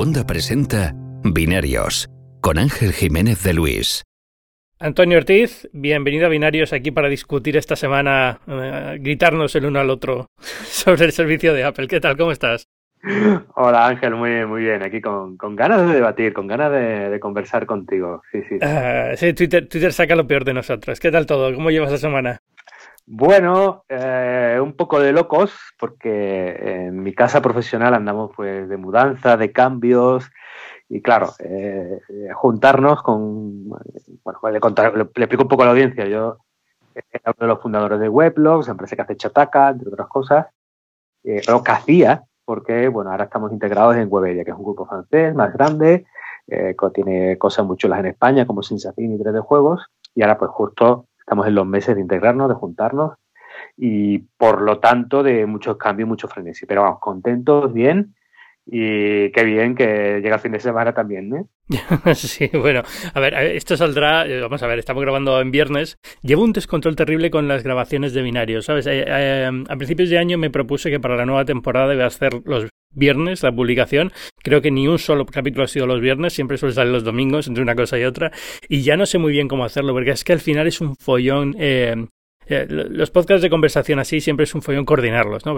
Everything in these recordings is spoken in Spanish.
Segunda presenta Binarios con Ángel Jiménez de Luis. Antonio Ortiz, bienvenido a Binarios aquí para discutir esta semana, eh, gritarnos el uno al otro sobre el servicio de Apple. ¿Qué tal? ¿Cómo estás? Hola Ángel, muy bien, muy bien. Aquí con, ganas de debatir, con ganas de, conversar contigo. Sí, sí. Ah, sí Twitter, Twitter saca lo peor de nosotros. ¿Qué tal todo? ¿Cómo llevas la semana? Bueno, eh, un poco de locos, porque en mi casa profesional andamos pues de mudanza, de cambios, y claro, eh, juntarnos con, bueno, le, explico un poco a la audiencia, yo era uno de los fundadores de Weblogs, empresa que hace Chataca, entre otras cosas, eh, lo que hacía, porque bueno, ahora estamos integrados en Webedia, que es un grupo francés más grande, eh, que tiene cosas muy chulas en España, como Sensafin y 3D Juegos, y ahora pues justo estamos en los meses de integrarnos, de juntarnos y por lo tanto de muchos cambios, mucho frenesí. Pero vamos, contentos, bien y qué bien que llega el fin de semana también, ¿eh? sí, bueno, a ver, esto saldrá, eh, vamos a ver, estamos grabando en viernes. Llevo un descontrol terrible con las grabaciones de binario, ¿sabes? Eh, eh, a principios de año me propuse que para la nueva temporada iba a hacer los viernes la publicación. Creo que ni un solo capítulo ha sido los viernes, siempre suele salir los domingos entre una cosa y otra. Y ya no sé muy bien cómo hacerlo, porque es que al final es un follón. los podcasts de conversación así siempre es un follón coordinarlos, ¿no?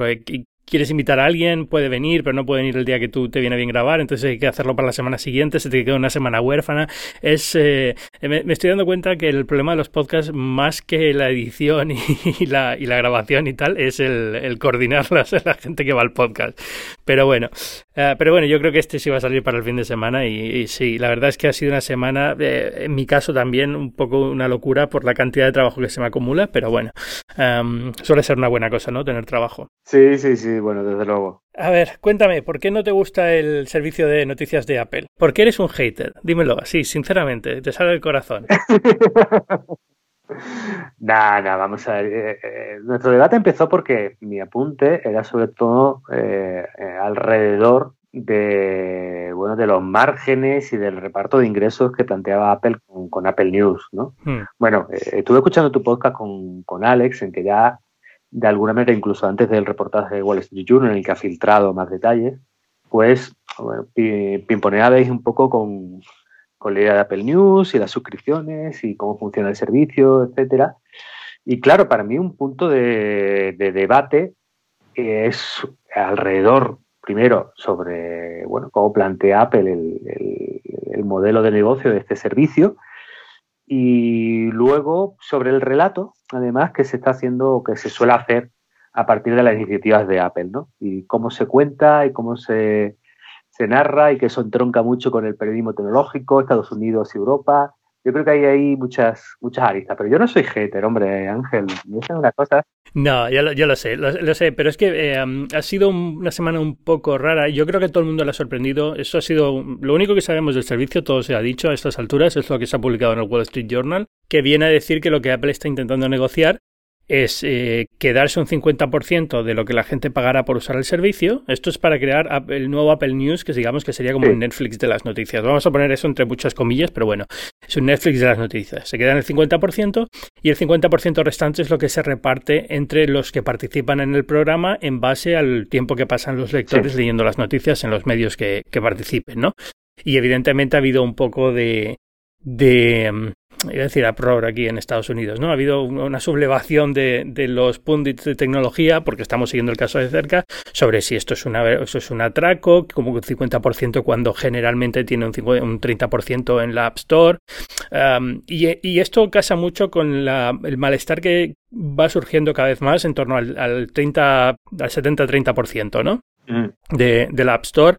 Quieres invitar a alguien, puede venir, pero no puede venir el día que tú te viene bien grabar, entonces hay que hacerlo para la semana siguiente, se te queda una semana huérfana. Es, eh, me, estoy dando cuenta que el problema de los podcasts, más que la edición y, la, y la, grabación y tal, es el, coordinarlas a la gente que va al podcast. Pero bueno, eh, pero bueno, yo creo que este sí va a salir para el fin de semana y, sí, la verdad es que ha sido una semana, eh, en mi caso también, un poco una locura por la cantidad de trabajo que se me acumula, pero bueno, em, suele ser una buena cosa, ¿no? Tener trabajo. Sí, sí, sí bueno, desde luego. A ver, cuéntame, ¿por qué no te gusta el servicio de noticias de Apple? ¿Por qué eres un hater? Dímelo así, sinceramente, te sale el corazón. Nada, vamos a ver. Eh, eh, nuestro debate empezó porque mi apunte era sobre todo eh, alrededor de bueno de los márgenes y del reparto de ingresos que planteaba Apple con, Apple News, ¿no? Hmm. Bueno, estuve escuchando tu podcast con, con Alex en que ya de alguna manera, incluso antes del reportaje de Wall Street Journal, en el que ha filtrado más detalles, pues bueno, pimponeabais un poco con, con la idea de Apple News y las suscripciones y cómo funciona el servicio, etcétera. Y claro, para mí un punto de, debate es alrededor, primero, sobre bueno, cómo plantea Apple el, el modelo de negocio de este servicio y luego sobre el relato, además, que se está haciendo o que se suele hacer a partir de las iniciativas de Apple, ¿no? Y cómo se cuenta y cómo se, se narra y que eso entronca mucho con el periodismo tecnológico, Estados Unidos y Europa, yo creo que hay ahí muchas, muchas aristas, pero yo no soy hater, hombre, Ángel, es una cosa. No, yo lo, yo lo sé, lo, sé, pero es que eh, ha sido una semana un poco rara. Yo creo que todo el mundo le ha sorprendido. Eso ha sido lo único que sabemos del servicio, todo se ha dicho a estas alturas, es lo que se ha publicado en el Wall Street Journal, que viene a decir que lo que Apple está intentando negociar es eh, quedarse un 50% de lo que la gente pagará por usar el servicio. Esto es para crear el nuevo Apple News, que digamos que sería como un Netflix de las noticias. Vamos a poner eso entre muchas comillas, pero bueno, es un Netflix de las noticias. Se quedan el 50% y el 50% restante es lo que se reparte entre los que participan en el programa en base al tiempo que pasan los lectores leyendo las noticias en los medios que, que participen, ¿no? Y evidentemente ha habido un poco de, de, mm, iba a decir, pro aquí en Estados Unidos, ¿no? Ha habido una sublevación de, de, los pundits de tecnología, porque estamos siguiendo el caso de cerca, sobre si esto es, una, esto es un atraco, como un 50% cuando generalmente tiene un, 50, un 30% en la App Store. y, y, esto casa mucho con la, el malestar que va surgiendo cada vez más en torno al, al 30, al 70-30%, ¿no? Mm. De, de la App Store.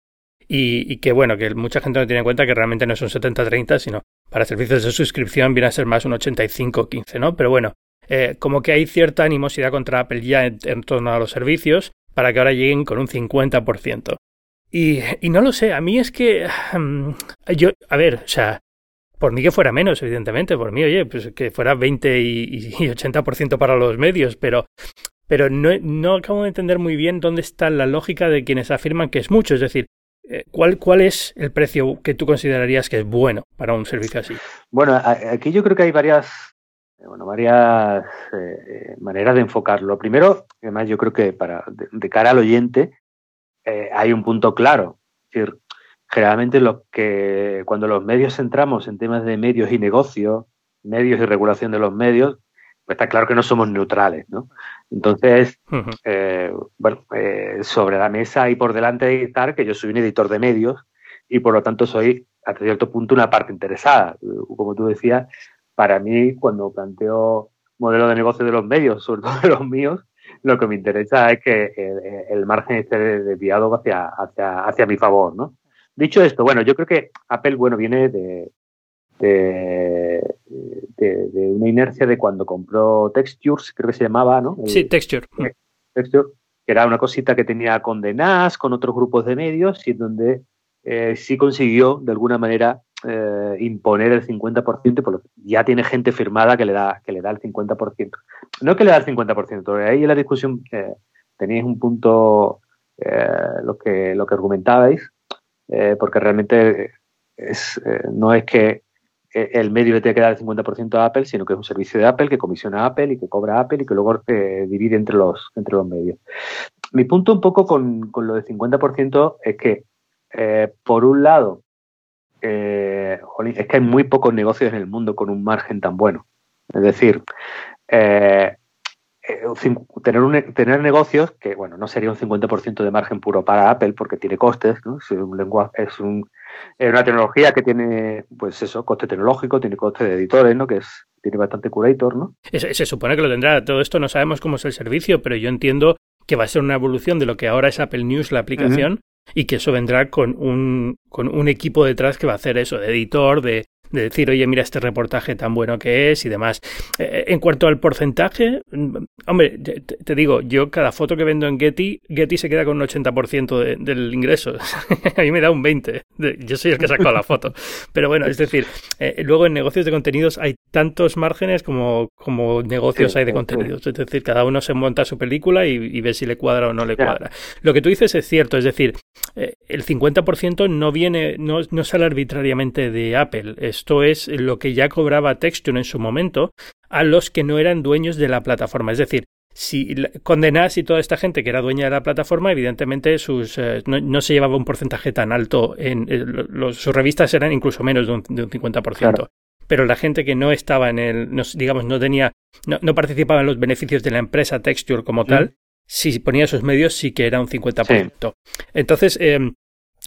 Y, y, que bueno, que mucha gente no tiene en cuenta que realmente no es un 70-30, sino para servicios de suscripción viene a ser más un 85-15, ¿no? Pero bueno, eh, como que hay cierta animosidad contra Apple ya en, torno a los servicios para que ahora lleguen con un 50%. Y, y no lo sé, a mí es que mm, yo, a ver, o sea, por mí que fuera menos, evidentemente, por mí, oye, pues que fuera 20 y, 80% para los medios, pero, pero no, no acabo de entender muy bien dónde está la lógica de quienes afirman que es mucho. Es decir, ¿Cuál, ¿Cuál es el precio que tú considerarías que es bueno para un servicio así? Bueno, aquí yo creo que hay varias, eh, bueno, varias eh, maneras de enfocarlo. Primero, además yo creo que para de, cara al oyente hay un punto claro. Es decir, generalmente lo que cuando los medios entramos en temas de medios y negocios, medios y regulación de los medios, pues está claro que no somos neutrales, ¿no? Entonces, eh, bueno, eh, sobre la mesa y por delante de estar que yo soy un editor de medios y por lo tanto soy hasta cierto punto una parte interesada. Como tú decías, para mí cuando planteo modelo de negocio de los medios, sobre todo de los míos, lo que me interesa es que el, margen esté desviado hacia, hacia, hacia mi favor, ¿no? Dicho esto, bueno, yo creo que Apple, bueno, viene de, de, una inercia de cuando compró Textures, creo que se llamaba, ¿no? sí, Texture. Texture, que era una cosita que tenía con DNAS, con otros grupos de medios, y donde eh, sí consiguió, de alguna manera, eh, imponer el 50%, por lo que ya tiene gente firmada que le da, que le da el 50%. No que le da el 50%, ahí en la discusión eh, teníais un punto, lo, que, lo que argumentabais, eh, porque realmente es, eh, no es que eh, el medio le tenga que dar el 50% a Apple, sino que es un servicio de Apple que comisiona Apple y que cobra Apple y que luego divide entre los, entre los medios. Mi punto un poco con, con lo del 50% es que, por un lado, es que hay muy pocos negocios en el mundo con un margen tan bueno. Es decir, eh, tener, tener negocios que, bueno, no sería un 50% de margen puro para Apple porque tiene costes, ¿no? Es, un lenguaje, es, un, una tecnología que tiene, pues eso, coste tecnológico, tiene coste de editores, ¿no? Que es, tiene bastante curator, ¿no? Se, supone que lo tendrá. Todo esto no sabemos cómo es el servicio, pero yo entiendo que va a ser una evolución de lo que ahora es Apple News, la aplicación, y que eso vendrá con un, con un equipo detrás que va a hacer eso, de editor, de, de decir, oye, mira este reportaje tan bueno que es y demás. Eh, en cuanto al porcentaje, mm, hombre, te, digo, yo cada foto que vendo en Getty, Getty se queda con un 80% del ingreso. a mí me da un 20%. Yo soy el que ha sacado la foto. Pero bueno, es decir, eh, luego en negocios de contenidos hay tantos márgenes como, como negocios hay de contenidos. Es decir, cada uno se monta su película y, ve si le cuadra o no le cuadra. Lo que tú dices es cierto, es decir, eh, el 50% no viene, no, no sale arbitrariamente de Apple. Esto es lo que ya cobraba Texture en su momento a los que no eran dueños de la plataforma. Es decir, si condenas y toda esta gente que era dueña de la plataforma, evidentemente sus, eh, no, se llevaba un porcentaje tan alto. En, eh, sus revistas eran incluso menos de un, de un 50%. Pero la gente que no estaba en el, digamos, no tenía, no, participaba en los beneficios de la empresa Texture como tal, si ponía sus medios sí que era un 50%. Entonces, em,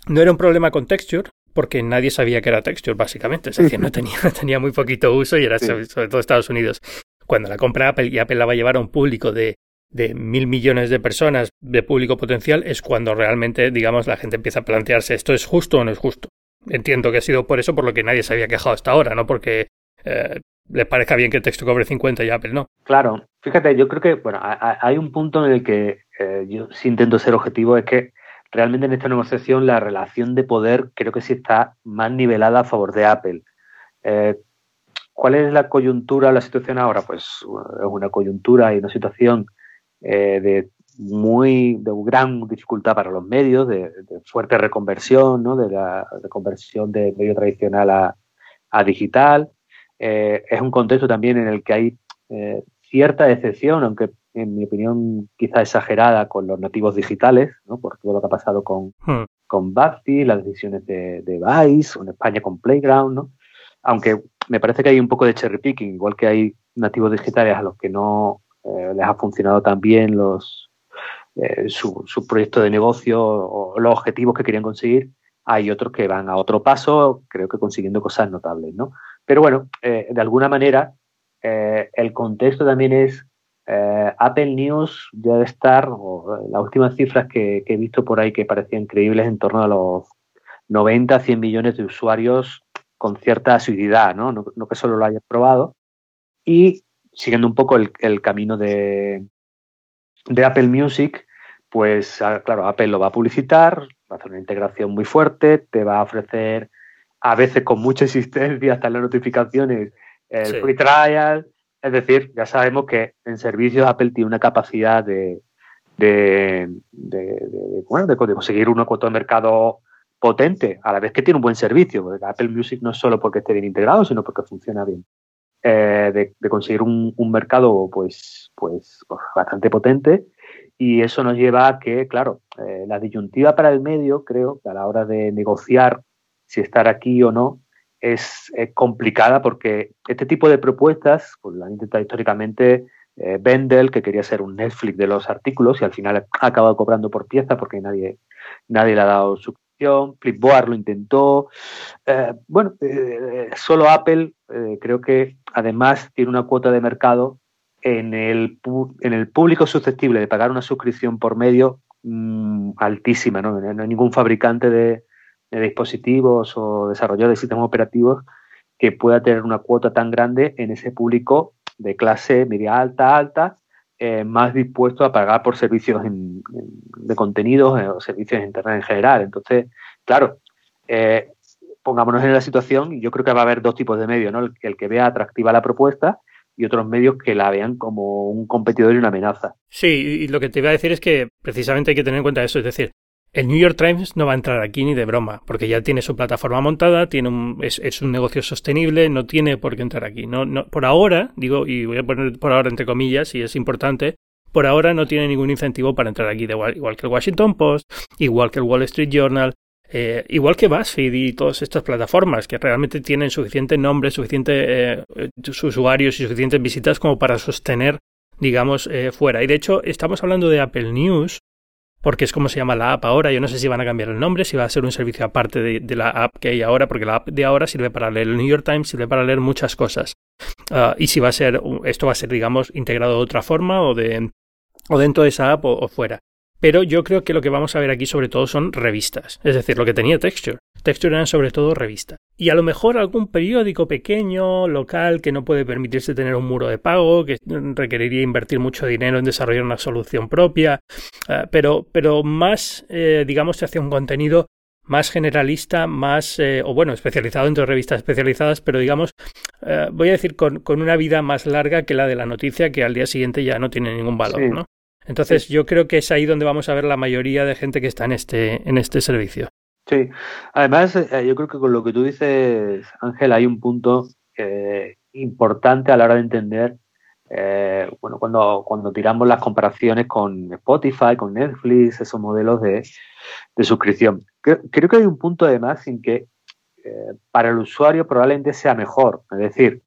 no era un problema con Texture, porque nadie sabía que era Texture, básicamente. Es decir, no tenía, tenía muy poquito uso y era sobre, todo Estados Unidos. Cuando la compra Apple y Apple la va a llevar a un público de, de mil millones de personas de público potencial, es cuando realmente, digamos, la gente empieza a plantearse esto es justo o no es justo. Entiendo que ha sido por eso por lo que nadie se había quejado hasta ahora, no porque eh, le parezca bien que el texto cobre 50 y Apple no. Claro, fíjate, yo creo que bueno, hay un punto en el que eh, yo sí intento ser objetivo, es que realmente en esta negociación la relación de poder creo que sí está más nivelada a favor de Apple. Eh, ¿Cuál es la coyuntura, la situación ahora? Pues es una coyuntura y una situación de muy de gran dificultad para los medios, de, fuerte reconversión, ¿no? de la reconversión de medio tradicional a, digital. Eh, es un contexto también en el que hay cierta decepción, aunque en mi opinión, quizá exagerada con los nativos digitales, ¿no? por todo lo que ha pasado con, hmm. con las decisiones de, de Vice, o en España con Playground, ¿no? Aunque me parece que hay un poco de cherry picking, igual que hay nativos digitales a los que no eh, les ha funcionado tan bien los, eh, su, proyecto de negocio o los objetivos que querían conseguir, hay otros que van a otro paso, creo que consiguiendo cosas notables, ¿no? Pero bueno, eh, de alguna manera, el contexto también es eh, Apple News debe estar, o las últimas cifras que, he visto por ahí que parecían increíbles, en torno a los 90, 100 millones de usuarios con cierta asiduidad, ¿no? No, que solo lo hayan probado. Y siguiendo un poco el, camino de, de Apple Music, pues ah, claro, Apple lo va a publicitar, va a hacer una integración muy fuerte, te va a ofrecer a veces con mucha existencia hasta las notificaciones el free trial, es decir, ya sabemos que en servicios Apple tiene una capacidad de, de, conseguir una cuota de mercado potente, a la vez que tiene un buen servicio. Porque Apple Music no es solo porque esté bien integrado, sino porque funciona bien. Eh, de, conseguir un, mercado pues, pues, pues, bastante potente y eso nos lleva a que, claro, eh, la disyuntiva para el medio, creo, a la hora de negociar si estar aquí o no, es, complicada porque este tipo de propuestas, pues lo han intentado históricamente eh, Bendel, que quería ser un Netflix de los artículos y al final ha acabado cobrando por pieza porque nadie, nadie le ha dado suscripción. Flipboard lo intentó. Eh, bueno, eh, solo Apple creo que además tiene una cuota de mercado en el, en el público susceptible de pagar una suscripción por medio mm, altísima. ¿no? no hay ningún fabricante de, dispositivos o desarrolladores de sistemas operativos que pueda tener una cuota tan grande en ese público de clase media alta, alta, eh, más dispuesto a pagar por servicios de contenidos eh, o servicios de Internet en general. Entonces, claro, eh, pongámonos en la situación yo creo que va a haber dos tipos de medios, ¿no? El, el, que vea atractiva la propuesta y otros medios que la vean como un competidor y una amenaza. Sí, y lo que te iba a decir es que precisamente hay que tener en cuenta eso, es decir, el New York Times no va a entrar aquí ni de broma, porque ya tiene su plataforma montada, tiene un, es, un negocio sostenible, no tiene por qué entrar aquí. No, por ahora, digo, y voy a poner por ahora entre comillas, y es importante, por ahora no tiene ningún incentivo para entrar aquí, igual, igual, que el Washington Post, igual que el Wall Street Journal, eh, igual que BuzzFeed y todas estas plataformas que realmente tienen suficiente nombre, suficiente eh, usuarios y suficientes visitas como para sostener, digamos, eh, fuera. Y de hecho, estamos hablando de Apple News, porque es como se llama la app ahora. Yo no sé si van a cambiar el nombre, si va a ser un servicio aparte de, la app que hay ahora, porque la app de ahora sirve para leer el New York Times, sirve para leer muchas cosas. Ah, y si va a ser, esto va a ser, digamos, integrado de otra forma o, de, o dentro de esa app o fuera. Pero yo creo que lo que vamos a ver aquí sobre todo son revistas, es decir, lo que tenía Texture. Texture eran sobre todo revistas. Y a lo mejor algún periódico pequeño, local, que no puede permitirse tener un muro de pago, que requeriría invertir mucho dinero en desarrollar una solución propia, eh, pero, pero más, eh, digamos, hacia un contenido más generalista, más, eh, o bueno, especializado entre revistas especializadas, pero digamos, voy a decir, con, con, una vida más larga que la de la noticia, que al día siguiente ya no tiene ningún valor, ¿no? Entonces yo creo que es ahí donde vamos a ver la mayoría de gente que está en este, en este servicio. Sí, además eh, yo creo que con lo que tú dices, Ángel, hay un punto eh, importante a la hora de entender, eh, bueno, cuando, cuando tiramos las comparaciones con Spotify, con Netflix, esos modelos de, suscripción. Creo, que hay un punto además en que para el usuario probablemente sea mejor, es decir,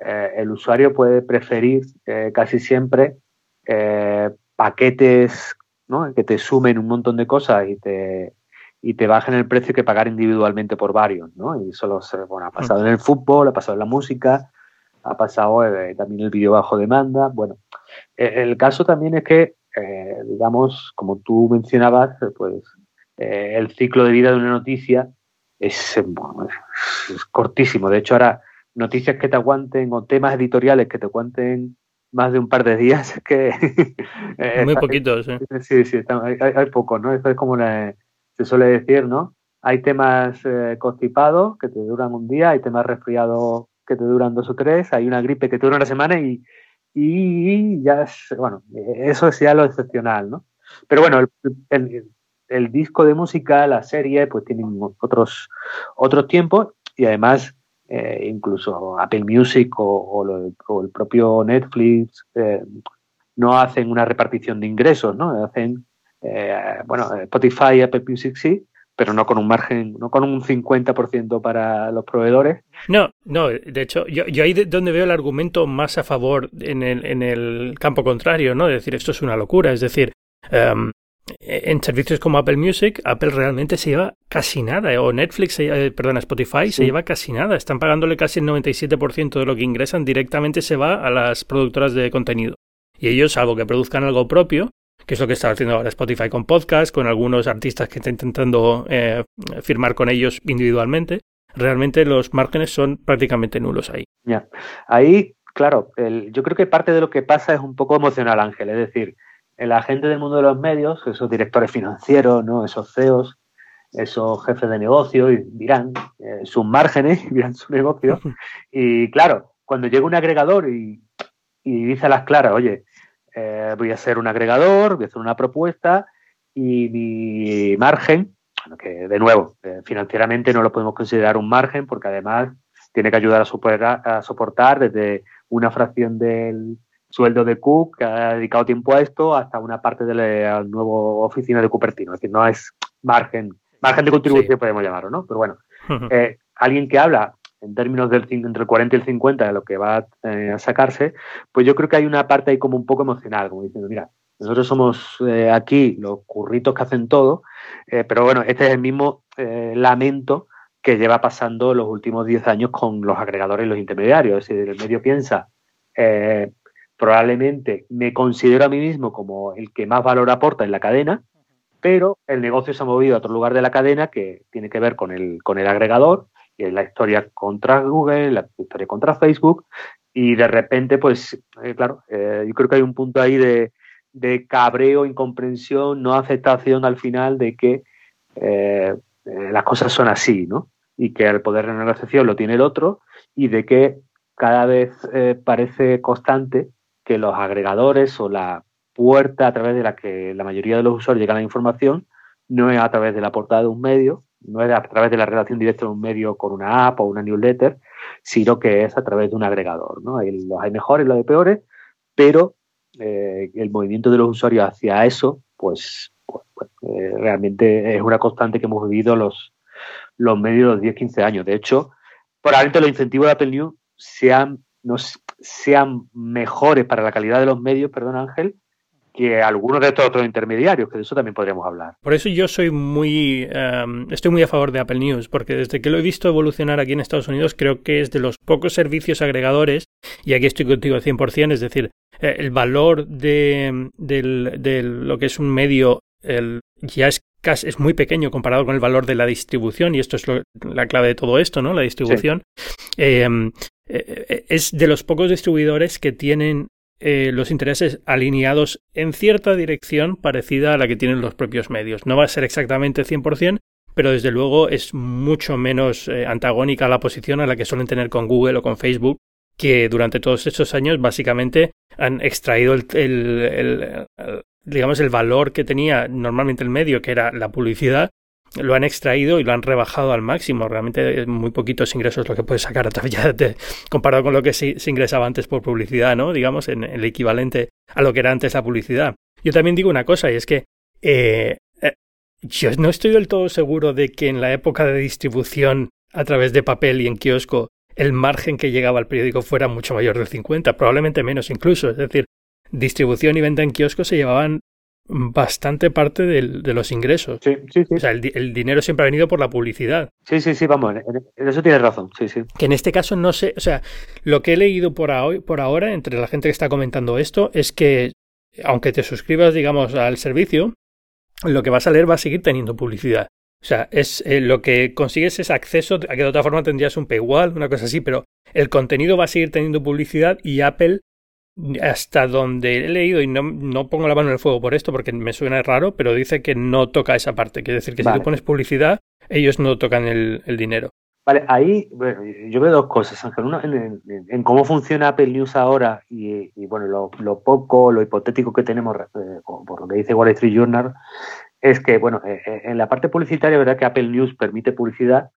el usuario puede preferir casi siempre paquetes ¿no? que te sumen un montón de cosas y te, y te bajen el precio que pagar individualmente por varios. ¿no? Y eso bueno, ha pasado en el fútbol, ha pasado en la música, ha pasado eh, también el vídeo bajo demanda. Bueno, e, el caso también es que, eh, digamos, como tú mencionabas, pues eh, el ciclo de vida de una noticia es, es cortísimo. De hecho, ahora noticias que te aguanten o temas editoriales que te aguanten más de un par de días que... Eh, Muy poquitos, ¿eh? Sí, sí, hay, hay, pocos, ¿no? Esto es como se suele decir, ¿no? Hay temas eh, constipados que te duran un día, hay temas resfriados que te duran dos o tres, hay una gripe que te dura una semana y, y ya es, bueno, eso es ya lo excepcional, ¿no? Pero bueno, el, el, disco de música, la serie, pues tienen otros, otros tiempos y además eh, incluso Apple Music o, el propio Netflix eh, no hacen una repartición de ingresos, ¿no? Hacen, eh, bueno, Spotify y Apple Music sí, pero no con un margen, no con un 50% para los proveedores. No, no, de hecho, yo, yo ahí donde veo el argumento más a favor en el, en el campo contrario, ¿no? De decir, esto es una locura, es decir, em, en servicios como Apple Music, Apple realmente se lleva casi nada, o Netflix, eh, perdona, Spotify se lleva casi nada. Están pagándole casi el 97% de lo que ingresan directamente se va a las productoras de contenido. Y ellos, algo que produzcan algo propio, que es lo que está haciendo ahora Spotify con podcast, con algunos artistas que está intentando eh, firmar con ellos individualmente, realmente los márgenes son prácticamente nulos ahí. Ya, ahí, claro, yo creo que parte de lo que pasa es un poco emocional, Ángel, es decir, la gente del mundo de los medios, esos directores financieros, ¿no? esos CEOs, esos jefes de negocio, y dirán eh, sus márgenes, dirán su negocio. Y claro, cuando llega un agregador y, dice a las claras, oye, eh, voy a ser un agregador, voy a hacer una propuesta y mi margen, que de nuevo, eh, financieramente no lo podemos considerar un margen porque además tiene que ayudar a, superar, a soportar desde una fracción del, sueldo de Cook, que ha dedicado tiempo a esto, hasta una parte de la nueva oficina de Cupertino. Es decir, no es margen, margen de contribución, podemos llamarlo, ¿no? Pero bueno, eh, alguien que habla en términos del entre el 40 y el 50 de lo que va eh, a sacarse, pues yo creo que hay una parte ahí como un poco emocional, como diciendo, mira, nosotros somos eh, aquí los curritos que hacen todo, pero bueno, este es el mismo lamento que lleva pasando los últimos 10 años con los agregadores y los intermediarios. Es decir, el medio piensa, probablemente me considero a mí mismo como el que más valor aporta en la cadena, pero el negocio se ha movido a otro lugar de la cadena que tiene que ver con el, con el agregador, y la historia contra Google, la historia contra Facebook, y de repente, pues, eh, claro, eh, yo creo que hay un punto ahí de, de, cabreo, incomprensión, no aceptación al final de que eh, las cosas son así, ¿no? Y que el poder de negociación lo tiene el otro, y de que cada vez parece constante que los agregadores o la puerta a través de la que la mayoría de los usuarios llegan a la información no es a través de la portada de un medio, no es a través de la relación directa de un medio con una app o una newsletter, sino que es a través de un agregador. ¿no? Los hay mejores, los hay peores, pero eh, el movimiento de los usuarios hacia eso, pues, pues, pues eh, realmente es una constante que hemos vivido los, los medios de los 10-15 años. De hecho, probablemente los incentivos de Apple News sean, no, sean mejores para la calidad de los medios, perdón Ángel, que algunos de estos otros intermediarios, que de eso también podríamos hablar. Por eso yo soy muy, em, estoy muy a favor de Apple News, porque desde que lo he visto evolucionar aquí en Estados Unidos, creo que es de los pocos servicios agregadores, y aquí estoy contigo al 100%, es decir, eh, el valor de, lo que es un medio el, ya es es muy pequeño comparado con el valor de la distribución, y esto es la clave de todo esto, ¿no? La distribución. Em, eh, eh, es de los pocos distribuidores que tienen eh, los intereses alineados en cierta dirección parecida a la que tienen los propios medios. No va a ser exactamente 100%, pero desde luego es mucho menos eh, antagónica la posición a la que suelen tener con Google o con Facebook, que durante todos estos años básicamente han extraído el digamos el valor que tenía normalmente el medio, que era la publicidad, lo han extraído y lo han rebajado al máximo. Realmente muy poquitos ingresos lo que puedes sacar a través de, comparado con lo que se, ingresaba antes por publicidad, ¿no? Digamos, en el equivalente a lo que era antes la publicidad. Yo también digo una cosa, y es que eh, eh, yo no estoy del todo seguro de que en la época de distribución a través de papel y en kiosco el margen que llegaba al periódico fuera mucho mayor del 50, probablemente menos incluso. Es decir, distribución y venta en kiosco se llevaban bastante parte de los ingresos. Sí, sí, sí. O sea, el, dinero siempre ha venido por la publicidad. Sí, sí, sí, vamos, en eso tienes razón, sí, sí. Que en este caso no sé, o sea, lo que he leído por, por ahora entre la gente que está comentando esto es que aunque te suscribas, digamos, al servicio, lo que vas a leer va a seguir teniendo publicidad. O sea, es eh, lo que consigues es acceso a que de otra forma tendrías un paywall, una cosa así, pero el contenido va a seguir teniendo publicidad y Apple hasta donde he leído, y no, no, pongo la mano en el fuego por esto porque me suena raro, pero dice que no toca esa parte. Quiere decir que si tú pones publicidad, ellos no tocan el, dinero. Vale, ahí yo veo dos cosas, Ángel. Uno, en, cómo funciona Apple News ahora y, bueno, lo, poco, lo hipotético que tenemos, eh, por lo que dice Wall Street Journal, es que, bueno, eh, eh, en la parte publicitaria, verdad que Apple News permite publicidad,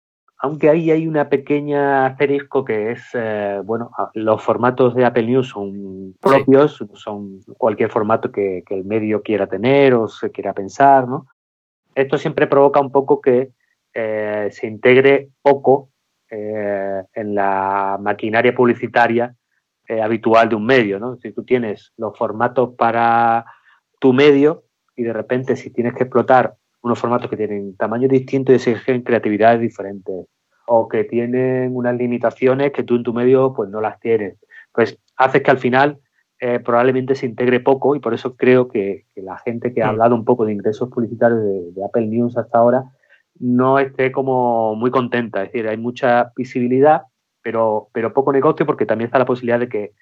aunque ahí hay una pequeña asterisco que es, eh, bueno, los formatos de Apple News son propios, son cualquier formato que, el medio quiera tener o se quiera pensar, ¿no? Esto siempre provoca un poco que eh, se integre poco eh, en la maquinaria publicitaria habitual de un medio, ¿no? Si tú tienes los formatos para tu medio y de repente si tienes que explotar unos formatos que tienen tamaños distintos y exigen creatividades diferentes o que tienen unas limitaciones que tú en tu medio pues no las tienes. Pues haces que al final eh, probablemente se integre poco y por eso creo que, la gente que ha hablado un poco de ingresos publicitarios de, Apple News hasta ahora no esté como muy contenta. Es decir, hay mucha visibilidad, pero, pero poco negocio porque también está la posibilidad de que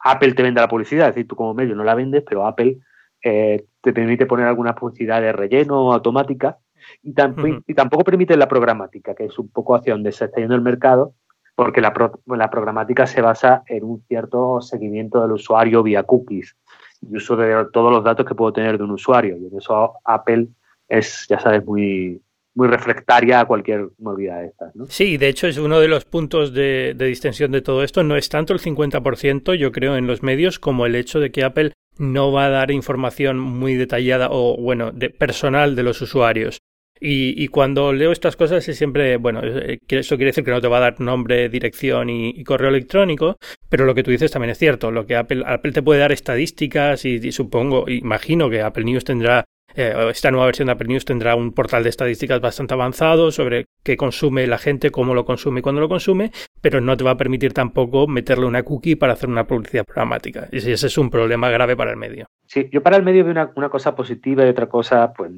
Apple te venda la publicidad. Es decir, tú como medio no la vendes, pero Apple eh, te permite poner alguna publicidad de relleno automática y, tampoco permite la programática, que es un poco hacia donde se está yendo el mercado, porque la, la programática se basa en un cierto seguimiento del usuario vía cookies y uso de todos los datos que puedo tener de un usuario. Y en eso Apple es, ya sabes, muy, muy reflectaria a cualquier movida de estas. ¿no? Sí, de hecho es uno de los puntos de, de distensión de todo esto. No es tanto el 50%, yo creo, en los medios, como el hecho de que Apple no va a dar información muy detallada o, bueno, de, personal de los usuarios. Y, cuando leo estas cosas es siempre, bueno, eh, eso quiere decir que no te va a dar nombre, dirección y, correo electrónico, pero lo que tú dices también es cierto, lo que Apple, Apple te puede dar estadísticas y, supongo, imagino que Apple News tendrá, eh, esta nueva versión de Apple News tendrá un portal de estadísticas bastante avanzado sobre qué consume la gente, cómo lo consume y cuándo lo consume, pero no te va a permitir tampoco meterle una cookie para hacer una publicidad programática. Y ese es un problema grave para el medio. Sí, yo para el medio veo una, cosa positiva y otra cosa, pues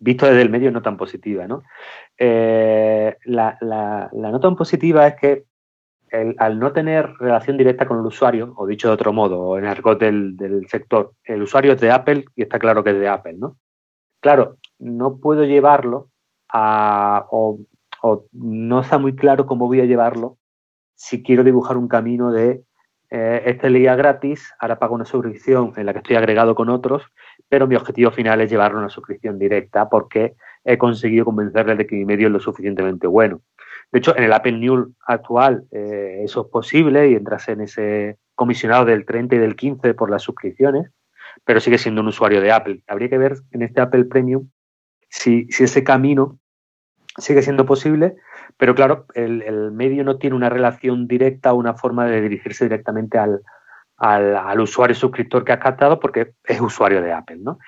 visto desde el medio no tan positiva. ¿no? Eh, la, la, no tan positiva es que al no tener relación directa con el usuario, o dicho de otro modo, en el argot del, sector, el usuario es de Apple y está claro que es de Apple, ¿no? Claro, no puedo llevarlo a, o no está muy claro cómo voy a llevarlo si quiero dibujar un camino de eh, este leía gratis, ahora pago una suscripción en la que estoy agregado con otros, pero mi objetivo final es llevarlo a una suscripción directa porque he conseguido convencerle de que mi medio es lo suficientemente bueno. De hecho, en el Apple News actual eh, eso es posible y entras en ese comisionado del 30 y del 15 por las suscripciones, pero sigue siendo un usuario de Apple. Habría que ver en este Apple Premium si, si ese camino sigue siendo posible pero claro, el, medio no tiene una relación directa o una forma de dirigirse directamente al, al, usuario suscriptor que has captado porque es usuario de Apple, ¿no?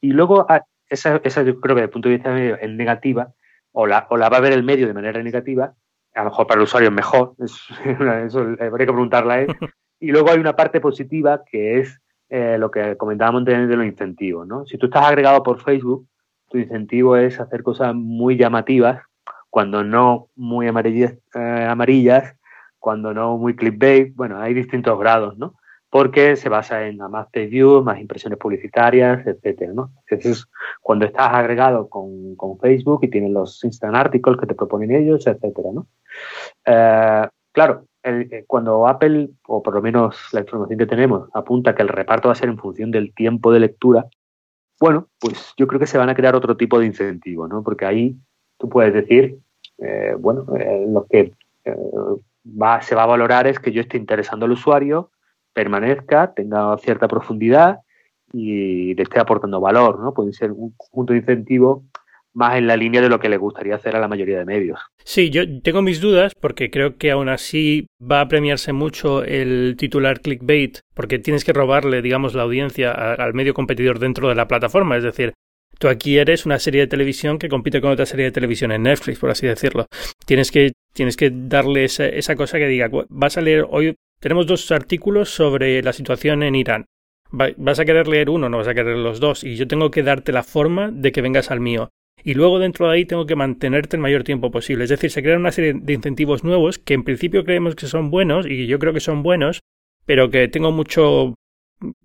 Y luego, ah, esa, esa yo creo que desde el punto de vista medio es negativa, o la, o la va a ver el medio de manera negativa, a lo mejor para el usuario es mejor, eso habría que preguntarla a él. Y luego hay una parte positiva que es eh, lo que comentábamos de los incentivos, ¿no? Si tú estás agregado por Facebook, tu incentivo es hacer cosas muy llamativas cuando no muy amarillas, eh, amarillas, cuando no muy clickbait, bueno, hay distintos grados, ¿no? Porque se basa en más page views, más impresiones publicitarias, etcétera, ¿no? Entonces, cuando estás agregado con, con, Facebook y tienes los instant articles que te proponen ellos, etcétera, ¿no? Eh, claro, eh, cuando Apple, o por lo menos la información que tenemos, apunta que el reparto va a ser en función del tiempo de lectura, bueno, pues yo creo que se van a crear otro tipo de incentivos, ¿no? Porque ahí tú puedes decir, eh, bueno, eh, lo que eh, va, se va a valorar es que yo esté interesando al usuario, permanezca, tenga cierta profundidad y le esté aportando valor, ¿no? Puede ser un conjunto de incentivos más en la línea de lo que le gustaría hacer a la mayoría de medios. Sí, yo tengo mis dudas porque creo que aún así va a premiarse mucho el titular clickbait porque tienes que robarle, digamos, la audiencia al medio competidor dentro de la plataforma. Es decir, Tú aquí eres una serie de televisión que compite con otra serie de televisión en Netflix, por así decirlo. Tienes que, tienes que darle esa, cosa que diga, vas a leer hoy, tenemos dos artículos sobre la situación en Irán. vas a querer leer uno, no vas a querer los dos, y yo tengo que darte la forma de que vengas al mío. Y luego dentro de ahí tengo que mantenerte el mayor tiempo posible. Es decir, se crean una serie de incentivos nuevos que en principio creemos que son buenos, y yo creo que son buenos, pero que tengo mucho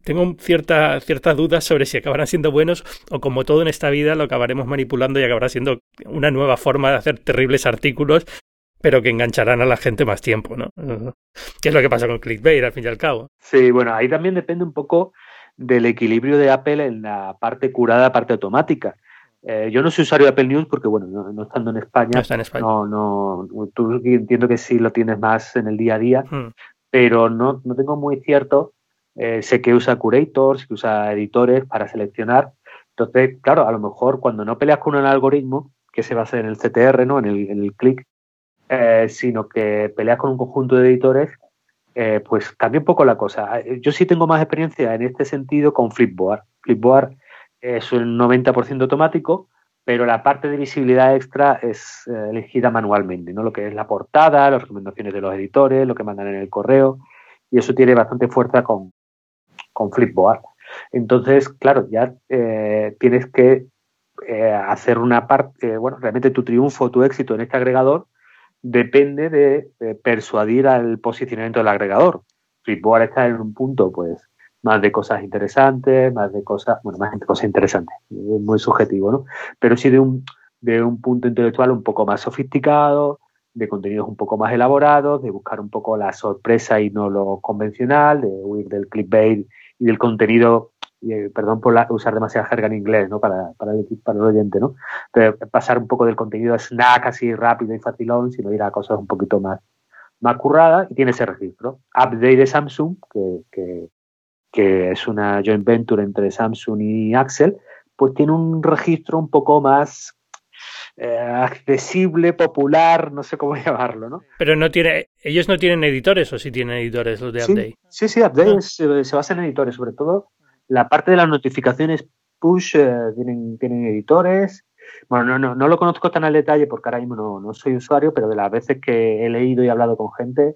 tengo cierta, cierta duda sobre si acabarán siendo buenos o como todo en esta vida lo acabaremos manipulando y acabará siendo una nueva forma de hacer terribles artículos pero que engancharán a la gente más tiempo, ¿no? ¿Qué es lo que pasa con clickbait al fin y al cabo? Sí, bueno, ahí también depende un poco del equilibrio de Apple en la parte curada, parte automática. Eh, yo no soy usuario de Apple News porque, bueno, no, estando en España, no, está en España. no, no, tú entiendo que sí lo tienes más en el día a día, hmm. pero no, no tengo muy cierto eh, sé que usa curators, que usa editores para seleccionar. Entonces, claro, a lo mejor cuando no peleas con un algoritmo que se basa en el CTR, ¿no? en el, en el click, eh, sino que peleas con un conjunto de editores, eh, pues cambia un poco la cosa. Yo sí tengo más experiencia en este sentido con Flipboard. Flipboard es un 90% automático, pero la parte de visibilidad extra es elegida manualmente, ¿no? Lo que es la portada, las recomendaciones de los editores, lo que mandan en el correo, y eso tiene bastante fuerza con, con Flipboard. Entonces, claro, ya eh, tienes que eh, hacer una parte, bueno, realmente tu triunfo, tu éxito en este agregador depende de, persuadir al posicionamiento del agregador. Flipboard está en un punto, pues, más de cosas interesantes, más de cosas, bueno, más de cosas interesantes, es muy subjetivo, ¿no? Pero sí de un, de un punto intelectual un poco más sofisticado, de contenidos un poco más elaborados, de buscar un poco la sorpresa y no lo convencional, de huir del clickbait y del contenido, eh, perdón por usar demasiada jerga en inglés, ¿no? Para, para, el, para el oyente, ¿no? pasar un poco del contenido snack así rápido y facilón, sino ir a cosas un poquito más, más curradas y tiene ese registro. Update de Samsung, que, que, es una joint venture entre Samsung y Axel, pues tiene un registro un poco más eh, accesible, popular, no sé cómo llamarlo, ¿no? Pero no tiene, ellos no tienen editores o sí tienen editores los de Update. Sí, sí, Update ah. se, se, basa en editores, sobre todo la parte de las notificaciones push eh, tienen, tienen editores. Bueno, no, no, no, lo conozco tan al detalle porque ahora mismo no, no, soy usuario, pero de las veces que he leído y hablado con gente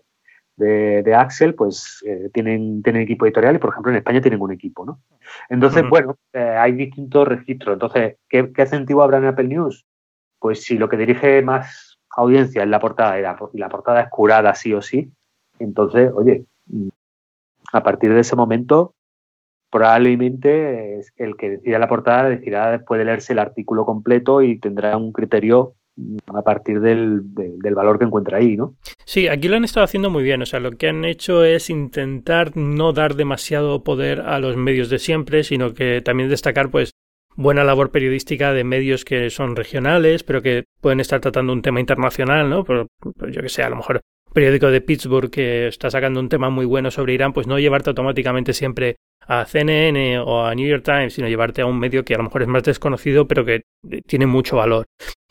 de, de Axel, pues eh, tienen, tienen equipo editorial y, por ejemplo, en España tienen un equipo, ¿no? Entonces, bueno, eh, hay distintos registros. Entonces, ¿qué, ¿qué sentido habrá en Apple News? Pues si lo que dirige más audiencia es la portada y la, y la portada es curada sí o sí, entonces, oye, a partir de ese momento probablemente el que decida la portada decidirá después de leerse el artículo completo y tendrá un criterio a partir del, del, valor que encuentra ahí, ¿no? Sí, aquí lo han estado haciendo muy bien. O sea, lo que han hecho es intentar no dar demasiado poder a los medios de siempre, sino que también destacar, pues, buena labor periodística de medios que son regionales, pero que pueden estar tratando un tema internacional, ¿no? Pero, yo que sé, a lo mejor periódico de Pittsburgh que está sacando un tema muy bueno sobre Irán, pues no llevarte automáticamente siempre a CNN o a New York Times, sino llevarte a un medio que a lo mejor es más desconocido, pero que tiene mucho valor.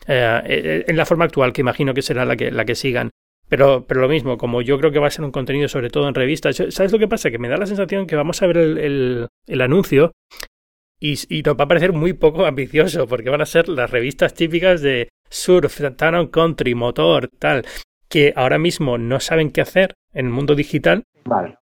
Eh, eh, en la forma actual, que imagino que será la que, la que sigan. Pero, pero lo mismo, como yo creo que va a ser un contenido sobre todo en revistas, ¿sabes lo que pasa? Que me da la sensación que vamos a ver el, el, anuncio y, y, nos va a parecer muy poco ambicioso, porque van a ser las revistas típicas de surf, town country, motor, tal, que ahora mismo no saben qué hacer en el mundo digital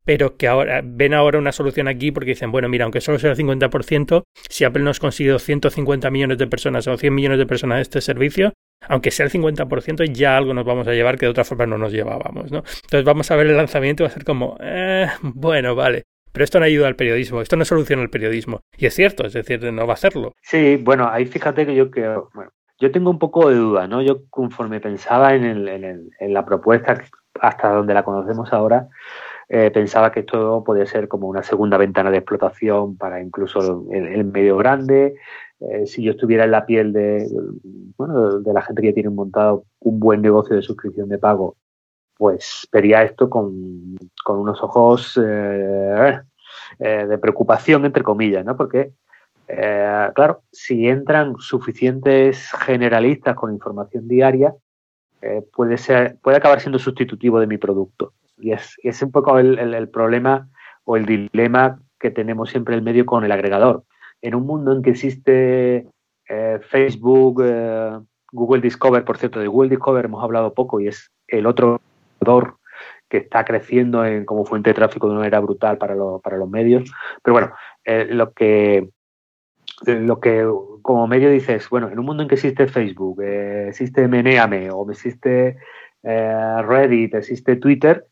pero que ahora ven ahora una solución aquí porque dicen, bueno, mira, aunque solo sea el 50%, si Apple nos consigue 150 millones de personas o 100 millones de personas este servicio, aunque sea el 50%, ya algo nos vamos a llevar que de otra forma no nos llevábamos, ¿no? Entonces vamos a ver el lanzamiento y va a ser como, eh, bueno, vale. Pero esto no ayuda al periodismo, esto no soluciona el periodismo. Y es cierto, es decir, no va a hacerlo. Sí, bueno, ahí fíjate que yo creo, bueno, yo tengo un poco de duda, ¿no? Yo conforme pensaba en, el, en, el, en la propuesta hasta donde la conocemos ahora, eh, pensaba que esto podía ser como una segunda ventana de explotación para incluso el, medio grande. Eh, si yo estuviera en la piel de, bueno, de la gente que tiene montado un buen negocio de suscripción de pago, pues vería esto con, con unos ojos eh, de preocupación, entre comillas, ¿no? Porque, claro, si entran suficientes generalistas con información diaria, puede, ser, puede acabar siendo sustitutivo de mi producto. Y es, es un poco el, el, problema o el dilema que tenemos siempre el medio con el agregador. En un mundo en que existe eh, Facebook, eh, Google Discover, por cierto, de Google Discover hemos hablado poco y es el otro agregador que está creciendo en, como fuente de tráfico de una manera brutal para, lo, para los medios. Pero bueno, eh, lo que lo que como medio dices, bueno, en un mundo en que existe Facebook, existe Meneame o existe Reddit, existe Twitter,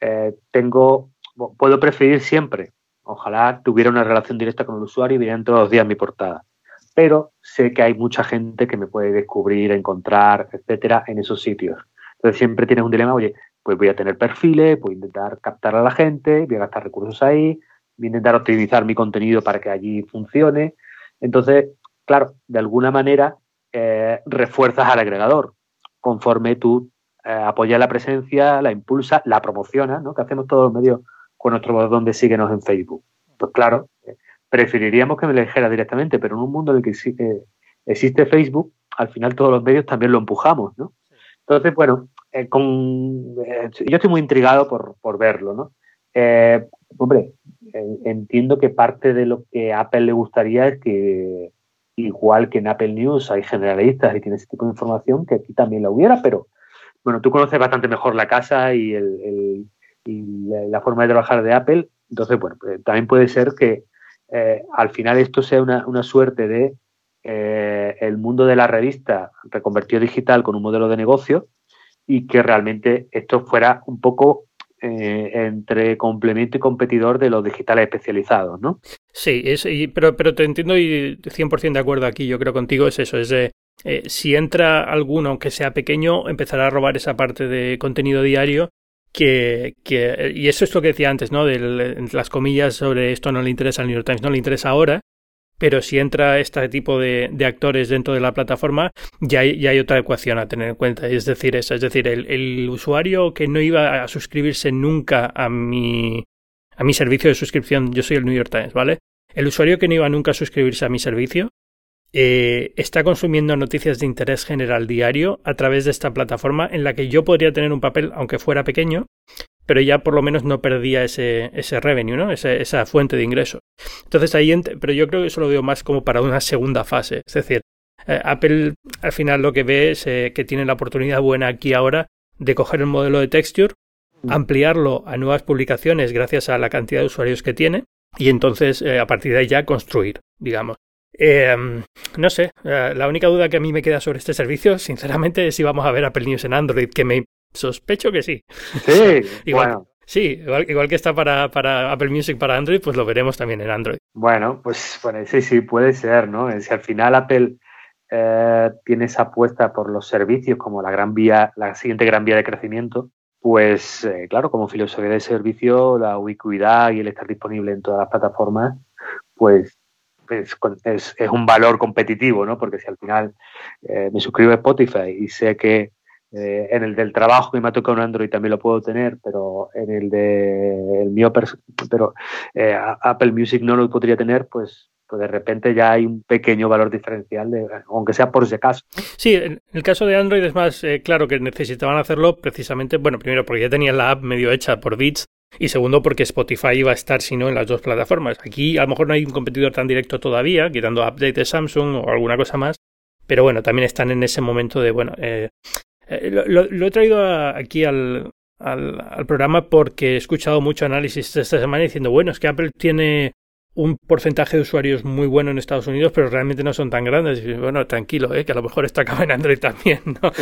eh, tengo, puedo preferir siempre. Ojalá tuviera una relación directa con el usuario y vieran todos los días mi portada. Pero sé que hay mucha gente que me puede descubrir, encontrar, etcétera, en esos sitios. Entonces siempre tienes un dilema, oye, pues voy a tener perfiles, voy a intentar captar a la gente, voy a gastar recursos ahí, voy a intentar optimizar mi contenido para que allí funcione. Entonces, claro, de alguna manera eh, refuerzas al agregador conforme tú eh, apoya la presencia, la impulsa, la promociona, ¿no? Que hacemos todos los medios con nuestro botón de síguenos en Facebook. Pues claro, eh, preferiríamos que me lo dijera directamente, pero en un mundo en el que existe, existe Facebook, al final todos los medios también lo empujamos, ¿no? Entonces, bueno, eh, con, yo estoy muy intrigado por, por verlo, ¿no? hombre, entiendo que parte de lo que a Apple le gustaría es que, igual que en Apple News hay generalistas y tiene ese tipo de información, que aquí también la hubiera, pero bueno, tú conoces bastante mejor la casa y, el, la, forma de trabajar de Apple, entonces, bueno, pues, también puede ser que eh, al final esto sea una, una suerte de eh, el mundo de la revista reconvertido digital con un modelo de negocio y que realmente esto fuera un poco eh, entre complemento y competidor de los digitales especializados, ¿no? Sí, es, pero, pero te entiendo y 100% de acuerdo aquí, yo creo contigo, es eso, es eh, si entra alguno, aunque sea pequeño, empezará a robar esa parte de contenido diario que, que, y eso es lo que decía antes, ¿no? Las comillas sobre esto no le interesa al New York Times, no le interesa ahora, pero si entra este tipo de, actores dentro de la plataforma, ya hay, otra ecuación a tener en cuenta. Es decir, es decir, el, el, usuario que no iba a suscribirse nunca a mi, a mi servicio de suscripción, yo soy el New York Times, ¿vale? El usuario que no iba nunca a suscribirse a mi servicio eh, está consumiendo noticias de interés general diario a través de esta plataforma en la que yo podría tener un papel, aunque fuera pequeño, pero ya por lo menos no perdía ese, ese revenue, ¿no? esa fuente de ingreso. Entonces ahí, pero yo creo que eso lo veo más como para una segunda fase. Es decir, eh, Apple al final lo que ve es eh, que tiene la oportunidad buena aquí ahora de coger el modelo de texture, ampliarlo a nuevas publicaciones gracias a la cantidad de usuarios que tiene y entonces a partir de ahí ya construir, digamos. Eh, no sé, eh, la única duda que a mí me queda sobre este servicio, sinceramente, es si vamos a ver Apple News en Android, que me sospecho que sí. Sí, igual, bueno. Sí, igual, que está para, para, Apple Music para Android, pues lo veremos también en Android. Bueno, pues bueno, sí, sí, puede ser, ¿no? Si al final Apple eh, tiene esa apuesta por los servicios como la gran vía, la siguiente gran vía de crecimiento, pues eh, claro, como filosofía de servicio, la ubicuidad y el estar disponible en todas las plataformas, pues es, es, un valor competitivo, ¿no? Porque si al final eh, me suscribo a Spotify y sé que eh, en el del trabajo que me ha tocado un Android también lo puedo tener, pero en el de el mío, pero eh, Apple Music no lo podría tener, pues pues de repente ya hay un pequeño valor diferencial, de, aunque sea por ese caso. Sí, en el caso de Android es más claro que necesitaban hacerlo precisamente, bueno, primero porque ya tenían la app medio hecha por Beats y segundo, porque Spotify iba a estar, si no, en las dos plataformas. Aquí a lo mejor no hay un competidor tan directo todavía, quitando update de Samsung o alguna cosa más. Pero bueno, también están en ese momento de, bueno, eh, eh, lo, he traído aquí al, al, al, programa porque he escuchado mucho análisis esta semana diciendo, bueno, es que Apple tiene un porcentaje de usuarios muy bueno en Estados Unidos, pero realmente no son tan grandes. Y, bueno, tranquilo, ¿eh? que a lo mejor está acaba en Android también. ¿no?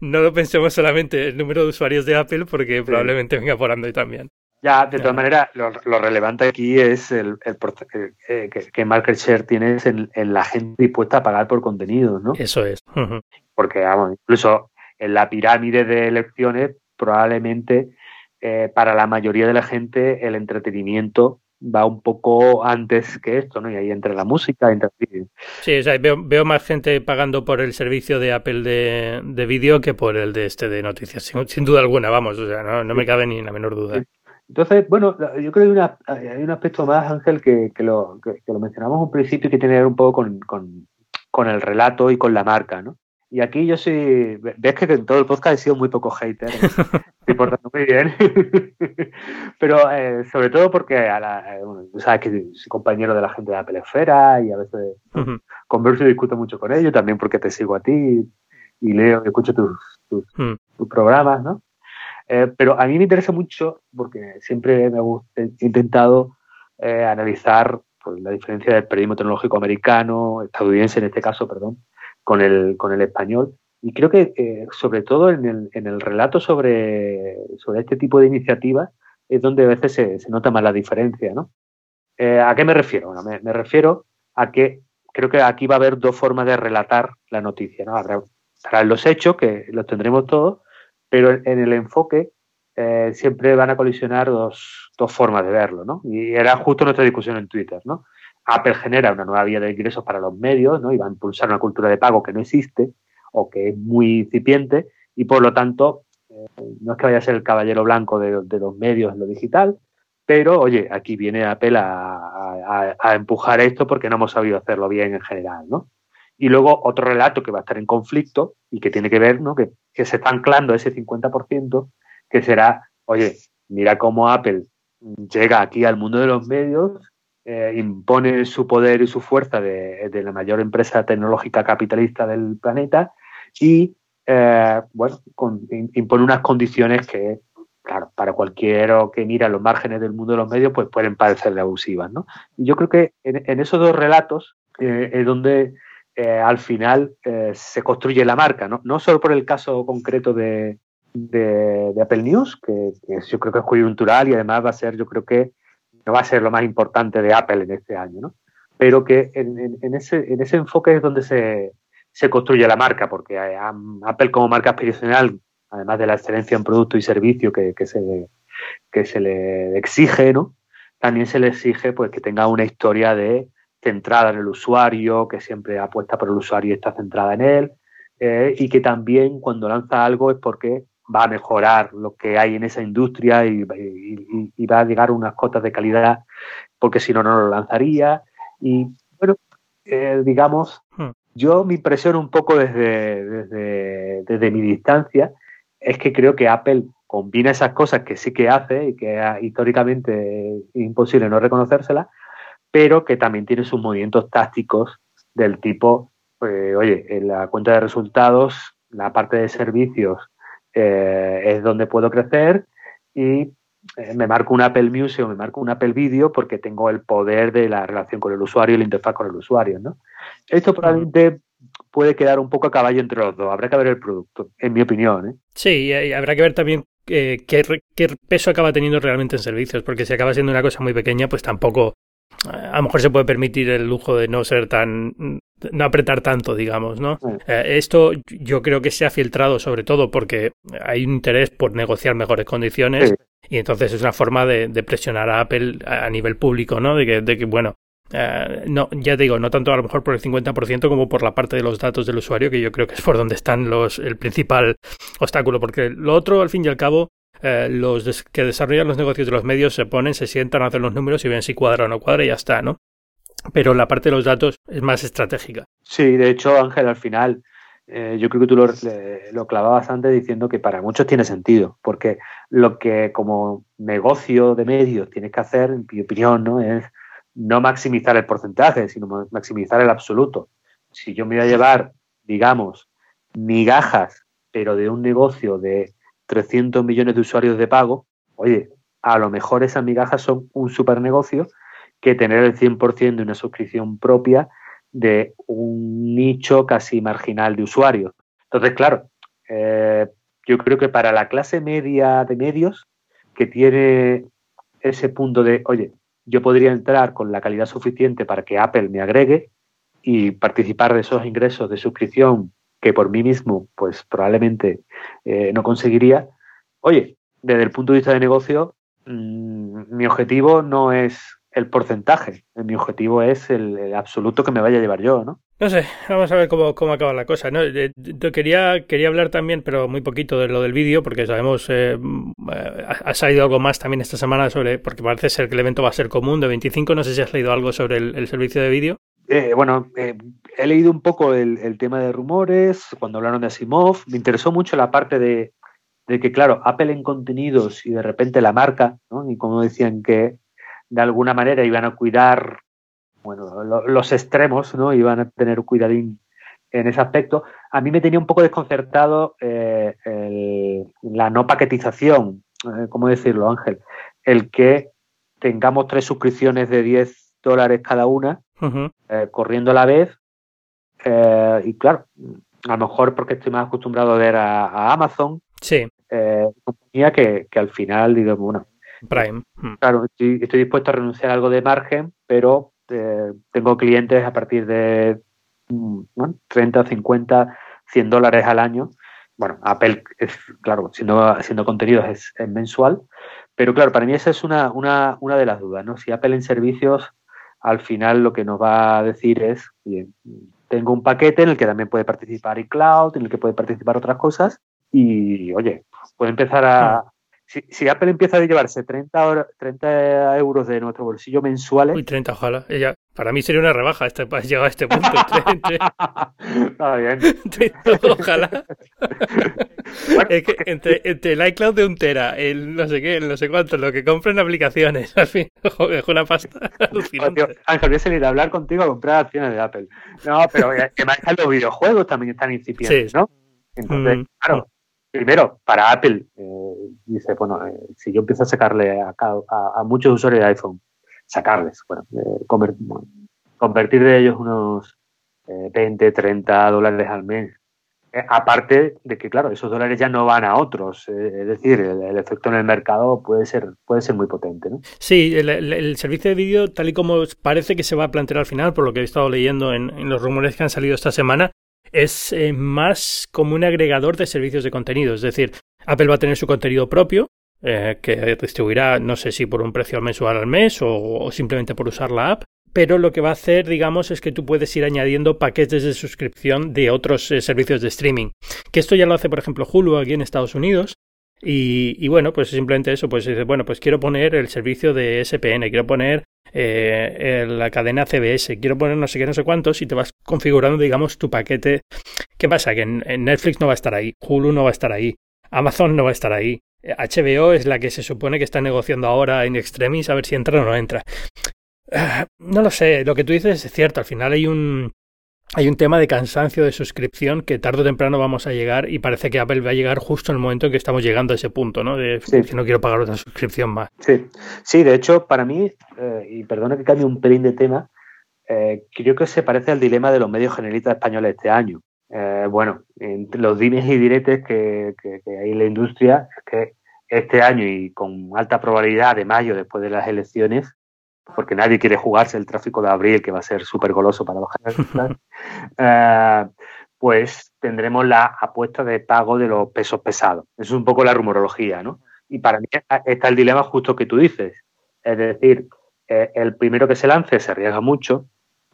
No, lo pensemos solamente el número de usuarios de Apple, porque probablemente venga por Android también. Ya, de todas maneras, lo, relevante aquí es el, el, eh, que, market share tienes en, la gente dispuesta a pagar por contenido, ¿no? Eso es. Porque, vamos, incluso en la pirámide de elecciones, probablemente eh, para la mayoría de la gente el entretenimiento va un poco antes que esto, ¿no? Y ahí entra la música, entra el vídeo. Sí, o sea, veo, más gente pagando por el servicio de Apple de, de vídeo que por el de este de noticias, sin, duda alguna, vamos, o sea, no, me cabe ni la menor duda. Entonces, bueno, yo creo que hay, un aspecto más, Ángel, que, que lo, que, lo mencionamos un principio y que tiene que ver un poco con, con, con el relato y con la marca, ¿no? Y aquí yo sí, ves que en todo el podcast he sido muy poco hater, estoy portando muy bien, pero eh, sobre todo porque a la, eh, sabes que soy compañero de la gente de la pelefera y a veces converso y discuto mucho con ellos, también porque te sigo a ti y leo y escucho tus, tus, mm. programas, ¿no? Eh, pero a mí me interesa mucho porque siempre me he intentado analizar pues, la diferencia del periodismo tecnológico americano, estadounidense en este caso, perdón, con el, con el español. Y creo que, eh, sobre todo en el, en el relato sobre, sobre este tipo de iniciativas, es donde a veces se, se nota más la diferencia, ¿no? Eh, ¿A qué me refiero? Bueno, me, refiero a que creo que aquí va a haber dos formas de relatar la noticia, ¿no? Habrá, los hechos, que los tendremos todos, pero en el enfoque eh, siempre van a colisionar dos, dos formas de verlo, ¿no? Y era justo nuestra discusión en Twitter, ¿no? Apple genera una nueva vía de ingresos para los medios, ¿no? Y va a impulsar una cultura de pago que no existe o que es muy incipiente y por lo tanto eh, no es que vaya a ser el caballero blanco de, los medios en lo digital, pero oye, aquí viene Apple a, empujar esto porque no hemos sabido hacerlo bien en general, ¿no? Y luego otro relato que va a estar en conflicto y que tiene que ver, ¿no? Que, que se está anclando ese 50%, que será, oye, mira cómo Apple llega aquí al mundo de los medios eh, impone su poder y su fuerza de, la mayor empresa tecnológica capitalista del planeta y, eh, bueno, impone unas condiciones que, claro, para cualquiera que mira los márgenes del mundo de los medios, pues pueden parecerle abusivas, ¿no? Y yo creo que en, esos dos relatos eh, es donde al final se construye la marca, ¿no? No solo por el caso concreto de, de, Apple News, que, que, yo creo que es coyuntural y además va a ser, yo creo que no va a ser lo más importante de Apple en este año, ¿no? Pero que en, ese, en ese enfoque es donde se, se construye la marca, porque Apple como marca aspiracional, además de la excelencia en producto y servicio que, que, se, que se le exige, ¿no? También se le exige pues, que tenga una historia de centrada en el usuario, que siempre apuesta por el usuario y está centrada en él, eh, y que también cuando lanza algo es porque va a mejorar lo que hay en esa industria y, va a llegar a unas cotas de calidad, porque si no, no lo lanzaría. Y bueno, eh, digamos, hmm. yo me impresión un poco desde, desde, desde mi distancia es que creo que Apple combina esas cosas que sí que hace y que históricamente es imposible no reconocérselas, pero que también tiene sus movimientos tácticos del tipo, pues, oye, en la cuenta de resultados, la parte de servicios eh, es donde puedo crecer y eh, me marco un Apple Music o me marco un Apple Video porque tengo el poder de la relación con el usuario y la interfaz con el usuario, ¿no? Esto probablemente puede quedar un poco a caballo entre los dos. Habrá que ver el producto, en mi opinión. ¿eh? Sí, y habrá que ver también eh, qué, peso acaba teniendo realmente en servicios, porque si acaba siendo una cosa muy pequeña, pues tampoco a lo mejor se puede permitir el lujo de no ser tan no apretar tanto digamos no eh, esto yo creo que se ha filtrado sobre todo porque hay un interés por negociar mejores condiciones y entonces es una forma de, presionar a Apple a nivel público no de que, de que bueno eh, no, ya te digo, no tanto a lo mejor por el 50% como por la parte de los datos del usuario, que yo creo que es por donde están los, el principal obstáculo, porque lo otro, al fin y al cabo, eh, los que desarrollan los negocios de los medios se ponen, se sientan, hacen los números y ven si cuadra o no cuadra y ya está, ¿no? Pero la parte de los datos es más estratégica. Sí, de hecho, Ángel, al final, eh, yo creo que tú lo, lo clavabas antes diciendo que para muchos tiene sentido, porque lo que como negocio de medios tienes que hacer, en mi opinión, ¿no? es no maximizar el porcentaje, sino maximizar el absoluto. Si yo me voy a llevar, digamos, migajas, pero de un negocio de 300 millones de usuarios de pago, oye, a lo mejor esas migajas son un super negocio que tener el 100% de una suscripción propia de un nicho casi marginal de usuarios. Entonces, claro, eh, yo creo que para la clase media de medios que tiene ese punto de, oye, yo podría entrar con la calidad suficiente para que Apple me agregue y participar de esos ingresos de suscripción que por mí mismo, pues probablemente eh, no conseguiría. Oye, desde el punto de vista de negocio, mm, mi objetivo no es el porcentaje. Mi objetivo es el, absoluto que me vaya a llevar yo, ¿no? No sé, vamos a ver cómo, cómo acaba la cosa. ¿no? Yo quería, quería hablar también, pero muy poquito de lo del vídeo, porque sabemos, eh, ha salido algo más también esta semana sobre, porque parece ser que el evento va a ser común de 25, no sé si has leído algo sobre el, servicio de vídeo. Eh, bueno, eh, he leído un poco el, el, tema de rumores, cuando hablaron de Asimov, me interesó mucho la parte de, que, claro, Apple en contenidos y de repente la marca, y como decían que de alguna manera iban a cuidar bueno, los extremos, ¿no? Iban a tener cuidadín en ese aspecto. A mí me tenía un poco desconcertado eh, la no paquetización, eh, ¿cómo decirlo, Ángel? El que tengamos tres suscripciones de 10 dólares cada una, eh, corriendo a la vez. y claro, a lo mejor porque estoy más acostumbrado a ver a, Amazon. Sí. compañía que, que, al final, digamos, bueno, Prime. Hmm. Claro, estoy, dispuesto a renunciar a algo de margen, pero eh, tengo clientes a partir de 30, 50, 100 dólares al año. Bueno, Apple es, claro, siendo, haciendo contenidos es, mensual, pero claro, para mí esa es una, una, una de las dudas, ¿no? Si Apple en servicios al final lo que nos va a decir es, bien, tengo un paquete en el que también puede participar iCloud, en el que puede participar otras cosas, y oye, puede empezar a, si, Apple empieza a llevarse 30, 30 euros de nuestro bolsillo mensuales. Uy, 30, ojalá. Ella, para mí sería una rebaja este, llegar a este punto. Está bien. ojalá. es que entre, entre, el iCloud de un tera, el no sé qué, el no sé cuánto, lo que compren aplicaciones, al fin, es una pasta alucinante. Ángel, voy a salir a hablar contigo a comprar acciones de Apple. No, pero que más los videojuegos también están incipientes, ¿no? Entonces, mm. claro, primero, para Apple, eh, dice, bueno, eh, si yo empiezo a sacarle a, a, muchos usuarios de iPhone, sacarles, bueno, eh, convertir de ellos unos 20, 30 dólares al mes. aparte de que, claro, esos dólares ya no van a otros, es decir, el, efecto en el mercado puede ser, puede ser muy potente. ¿no? Sí, el, servicio de vídeo, tal y como parece que se va a plantear al final, por lo que he estado leyendo en los rumores que han salido esta semana, es eh, más como un agregador de servicios de contenido. Es decir, Apple va a tener su contenido propio, eh, que distribuirá, no sé si por un precio mensual al mes o, simplemente por usar la app, pero lo que va a hacer, digamos, es que tú puedes ir añadiendo paquetes de suscripción de otros eh, servicios de streaming. Que esto ya lo hace, por ejemplo, Hulu aquí en Estados Unidos. Y, bueno, pues simplemente eso, pues dices, bueno, pues quiero poner el servicio de SPN, quiero poner eh, la cadena CBS, quiero poner no sé qué, no sé cuántos, y te vas configurando, digamos, tu paquete. ¿Qué pasa? Que en Netflix no va a estar ahí, Hulu no va a estar ahí, Amazon no va a estar ahí, HBO es la que se supone que está negociando ahora en extremis a ver si entra o no entra. Ah, no lo sé, lo que tú dices es cierto, al final hay un hay un tema de cansancio de suscripción que tarde o temprano vamos a llegar y parece que Apple va a llegar justo en el momento en que estamos llegando a ese punto, ¿no? De que no quiero pagar otra suscripción más. Sí, sí de hecho, para mí, eh, y perdona que cambie un pelín de tema, eh, creo que se parece al dilema de los medios generalistas españoles este año. Eh, bueno, entre los dimes y diretes que, hay en la industria, es que este año y con alta probabilidad de mayo, después de las elecciones, porque nadie quiere jugarse el tráfico de abril, que va a ser súper goloso para bajar generalistas, eh, pues tendremos la apuesta de pago de los pesos pesados. Eso es un poco la rumorología, ¿no? Y para mí está el dilema justo que tú dices. Es decir, eh, el primero que se lance se arriesga mucho,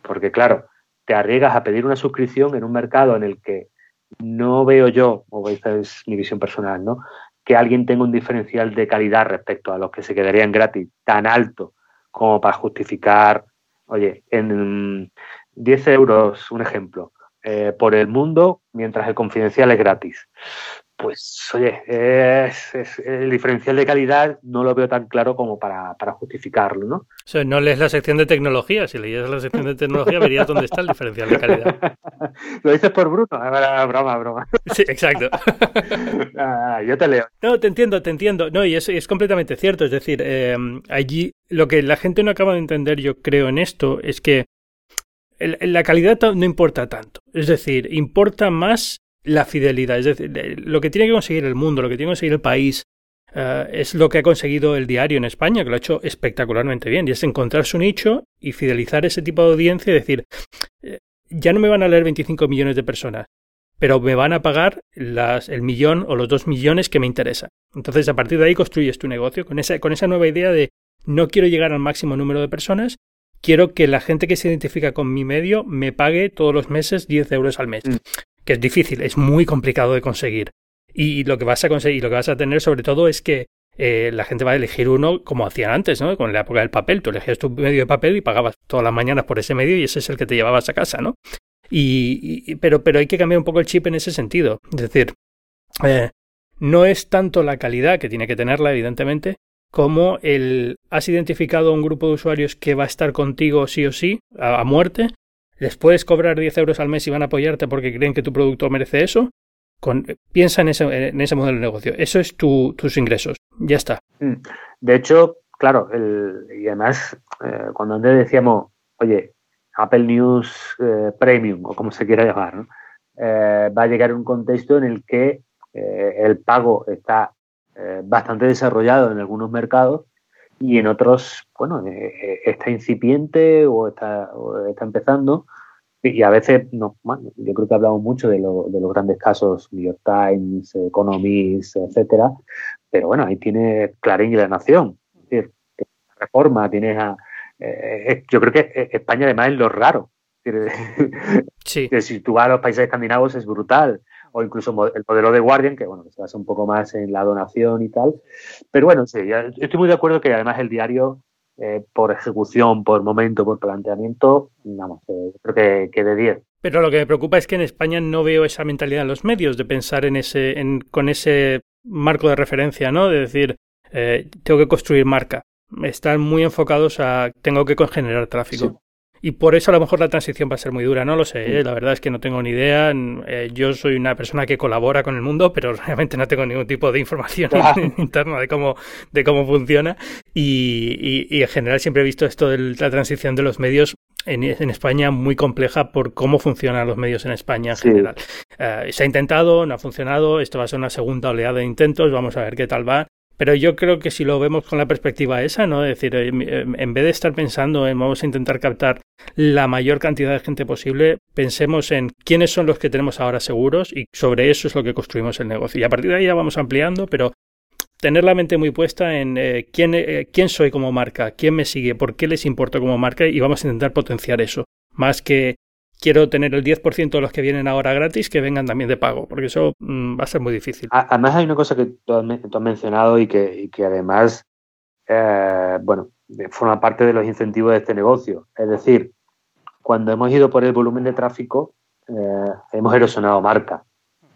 porque claro, te arriesgas a pedir una suscripción en un mercado en el que no veo yo, o esta es mi visión personal, ¿no? que alguien tenga un diferencial de calidad respecto a los que se quedarían gratis tan alto como para justificar, oye, en 10 euros, un ejemplo, eh, por el mundo, mientras el confidencial es gratis pues oye, es, el diferencial de calidad no lo veo tan claro como para, justificarlo, ¿no? O sea, no lees la sección de tecnología, si leías la sección de tecnología verías dónde está el diferencial de calidad. lo dices por bruto, broma, broma. Sí, exacto. Ah, yo te leo. No, te entiendo, te entiendo. No, y es, es completamente cierto, es decir, eh, allí lo que la gente no acaba de entender, yo creo, en esto, es que la calidad no importa tanto. Es decir, importa más la fidelidad. Es decir, lo que tiene que conseguir el mundo, lo que tiene que conseguir el país, eh, es lo que ha conseguido el diario en España, que lo ha hecho espectacularmente bien, y es encontrar su nicho y fidelizar ese tipo de audiencia y decir, eh, ya no me van a leer 25 millones de personas, pero me van a pagar las, el millón o los dos millones que me interesa. Entonces, a partir de ahí construyes tu negocio con esa, con esa nueva idea de no quiero llegar al máximo número de personas, quiero que la gente que se identifica con mi medio me pague todos los meses 10 euros al mes. Mm que es difícil, es muy complicado de conseguir. Y lo que vas a conseguir, lo que vas a tener sobre todo es que eh, la gente va a elegir uno como hacían antes, ¿no? Con la época del papel, tú elegías tu medio de papel y pagabas todas las mañanas por ese medio y ese es el que te llevabas a casa, ¿no? Y, pero, pero hay que cambiar un poco el chip en ese sentido. Es decir, eh, no es tanto la calidad que tiene que tenerla, evidentemente, como el has identificado un grupo de usuarios que va a estar contigo sí o sí, a muerte, les puedes cobrar 10 euros al mes y van a apoyarte porque creen que tu producto merece eso. Con, piensa en ese, modelo de negocio. Eso es tu, tus ingresos. Ya está. Mm. De hecho, claro, el, y además, eh, cuando antes decíamos, oye, Apple News eh, Premium, o como se quiera llamar, eh, va a llegar un contexto en el que el pago está bastante desarrollado en algunos mercados y en otros, bueno, eh, eh, está incipiente o está, está empezando. Y a veces, no, yo creo que hablamos mucho de, lo, de los grandes casos, New York Times, Economist, etcétera, pero bueno, ahí tiene Clarín y la Nación. Es decir, reforma, tienes a. Eh, yo creo que España además es lo raro. Sí. que si tú vas a los países escandinavos es brutal o incluso el modelo de Guardian, que bueno, se basa un poco más en la donación y tal. Pero bueno, sí, estoy muy de acuerdo que además el diario, eh, por ejecución, por momento, por planteamiento, vamos, eh, creo que, de 10. Pero lo que me preocupa es que en España no veo esa mentalidad en los medios de pensar en ese, en, con ese marco de referencia, ¿no? De decir, eh, tengo que construir marca. Están muy enfocados a tengo que generar tráfico. Y por eso a lo mejor la transición va a ser muy dura, no lo sé, ¿eh? la verdad es que no tengo ni idea. Eh, yo soy una persona que colabora con el mundo, pero realmente no tengo ningún tipo de información interna de cómo, de cómo funciona. Y, y, en general siempre he visto esto de la transición de los medios en, en España muy compleja por cómo funcionan los medios en España en general. Eh, se ha intentado, no ha funcionado, esto va a ser una segunda oleada de intentos, vamos a ver qué tal va. Pero yo creo que si lo vemos con la perspectiva esa, ¿no? Es decir, en vez de estar pensando en vamos a intentar captar la mayor cantidad de gente posible, pensemos en quiénes son los que tenemos ahora seguros y sobre eso es lo que construimos el negocio. Y a partir de ahí ya vamos ampliando, pero tener la mente muy puesta en eh, quién, eh, quién soy como marca, quién me sigue, por qué les importa como marca y vamos a intentar potenciar eso. Más que quiero tener el 10% de los que vienen ahora gratis que vengan también de pago, porque eso mm, va a ser muy difícil. Además hay una cosa que tú has, mencionado y que, que además, eh, bueno, forma parte de los incentivos de este negocio. Es decir, cuando hemos ido por el volumen de tráfico, eh, hemos erosionado marca.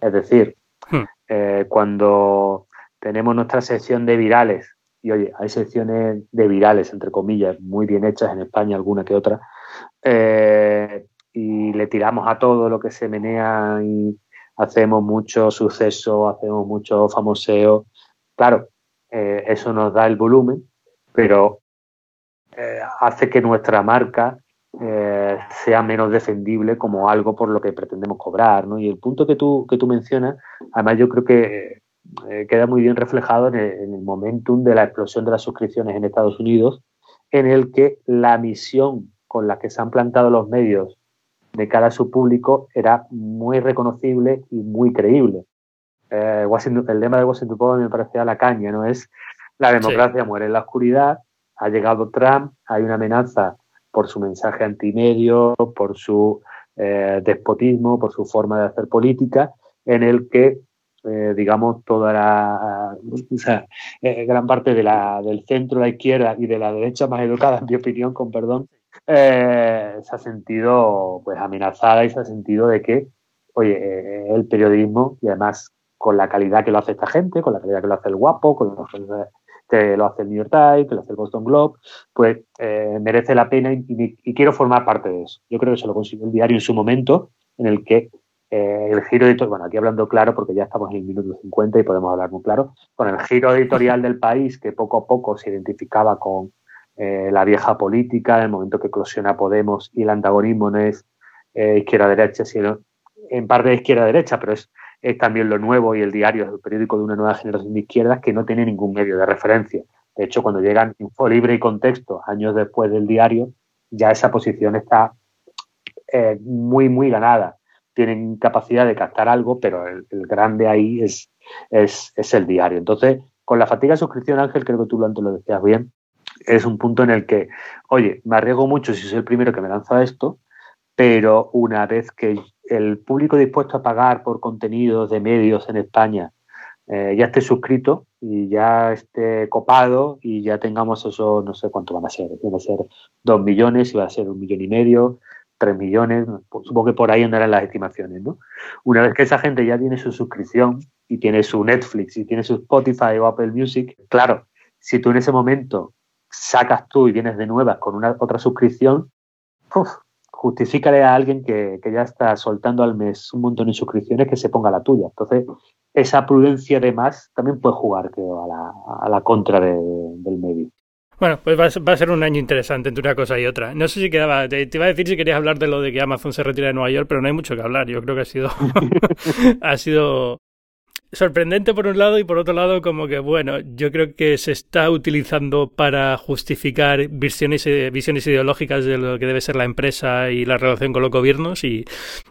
Es decir, hmm. eh, cuando tenemos nuestra sección de virales, y oye, hay secciones de virales, entre comillas, muy bien hechas en España, alguna que otra, eh, y le tiramos a todo lo que se menea y hacemos mucho suceso, hacemos mucho famoseo. Claro, eso nos da el volumen, pero hace que nuestra marca eh, sea menos defendible como algo por lo que pretendemos cobrar. ¿no? Y el punto que tú, que tú mencionas, además yo creo que eh, queda muy bien reflejado en el, momentum de la explosión de las suscripciones en Estados Unidos, en el que la misión con la que se han plantado los medios de cara a su público era muy reconocible y muy creíble. Eh, el lema de Washington Post me parecía la caña, ¿no? Es la democracia muere en la oscuridad, ha llegado Trump, hay una amenaza por su mensaje antimedio, por su eh, despotismo, por su forma de hacer política, en el que, eh, digamos, toda la, o sea, eh, gran parte de la, del centro, la izquierda y de la derecha más educada, en mi opinión, con perdón, se ha sentido pues amenazada y se ha sentido de que, oye, el periodismo, y además con la calidad que lo hace esta gente, con la calidad que lo hace el guapo, con que lo hace el New York Times, que lo hace el Boston Globe, pues eh, merece la pena y, quiero formar parte de eso. Yo creo que se lo consiguió el diario en su momento, en el que eh, el giro editorial, bueno, aquí hablando claro, porque ya estamos en el minuto 50 y podemos hablar muy claro, con el giro editorial del país que poco a poco se identificaba con eh, la vieja política, el momento que eclosiona Podemos y el antagonismo no es izquierda-derecha, sino en parte izquierda-derecha, pero es es también lo nuevo y el diario el periódico de una nueva generación de izquierdas que no tiene ningún medio de referencia. De hecho, cuando llegan Info Libre y Contexto, años después del diario, ya esa posición está eh, muy, muy ganada. Tienen capacidad de captar algo, pero el, grande ahí es, es, es, el diario. Entonces, con la fatiga de suscripción, Ángel, creo que tú antes lo decías bien, es un punto en el que, oye, me arriesgo mucho si soy el primero que me lanza esto, pero una vez que el público dispuesto a pagar por contenidos de medios en España eh, ya esté suscrito y ya esté copado y ya tengamos eso, no sé cuánto van a ser, van a ser dos millones, y va a ser un millón y medio, tres millones, supongo que por ahí andarán las estimaciones, ¿no? Una vez que esa gente ya tiene su suscripción y tiene su Netflix y tiene su Spotify o Apple Music, claro, si tú en ese momento sacas tú y vienes de nuevas con una otra suscripción, uf, justifícale a alguien que, ya está soltando al mes un montón de suscripciones que se ponga la tuya. Entonces, esa prudencia de más también puede jugar, a la, a la contra del medio. Bueno, pues va a, ser un año interesante entre una cosa y otra. No sé si quedaba, te, iba a decir si querías hablar de lo de que Amazon se retira de Nueva York, pero no hay mucho que hablar. Yo creo que ha sido, ha sido sorprendente por un lado y por otro lado como que bueno, yo creo que se está utilizando para justificar visiones, eh, visiones ideológicas de lo que debe ser la empresa y la relación con los gobiernos y,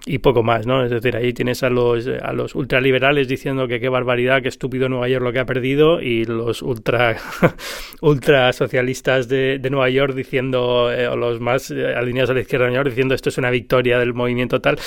y poco más, ¿no? Es decir, ahí tienes a los, a los ultraliberales diciendo que qué barbaridad, qué estúpido Nueva York lo que ha perdido y los ultra, ultra socialistas de, de Nueva York diciendo, eh, o los más eh, alineados a la izquierda de Nueva York diciendo esto es una victoria del movimiento tal.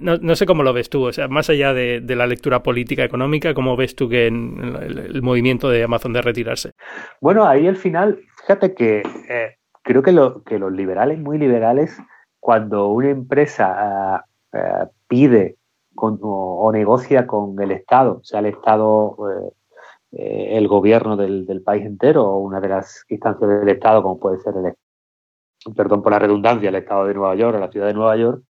no, no, sé cómo lo ves tú, o sea, más allá de, de la lectura política económica, ¿cómo ves tú que en el, movimiento de Amazon de retirarse? Bueno, ahí al final, fíjate que eh, creo que, lo, que los liberales, muy liberales, cuando una empresa eh, eh, pide o, negocia con el Estado, sea el Estado, el gobierno del, del, país entero o una de las instancias del Estado, como puede ser el, perdón por la redundancia, el Estado de Nueva York o la ciudad de Nueva York,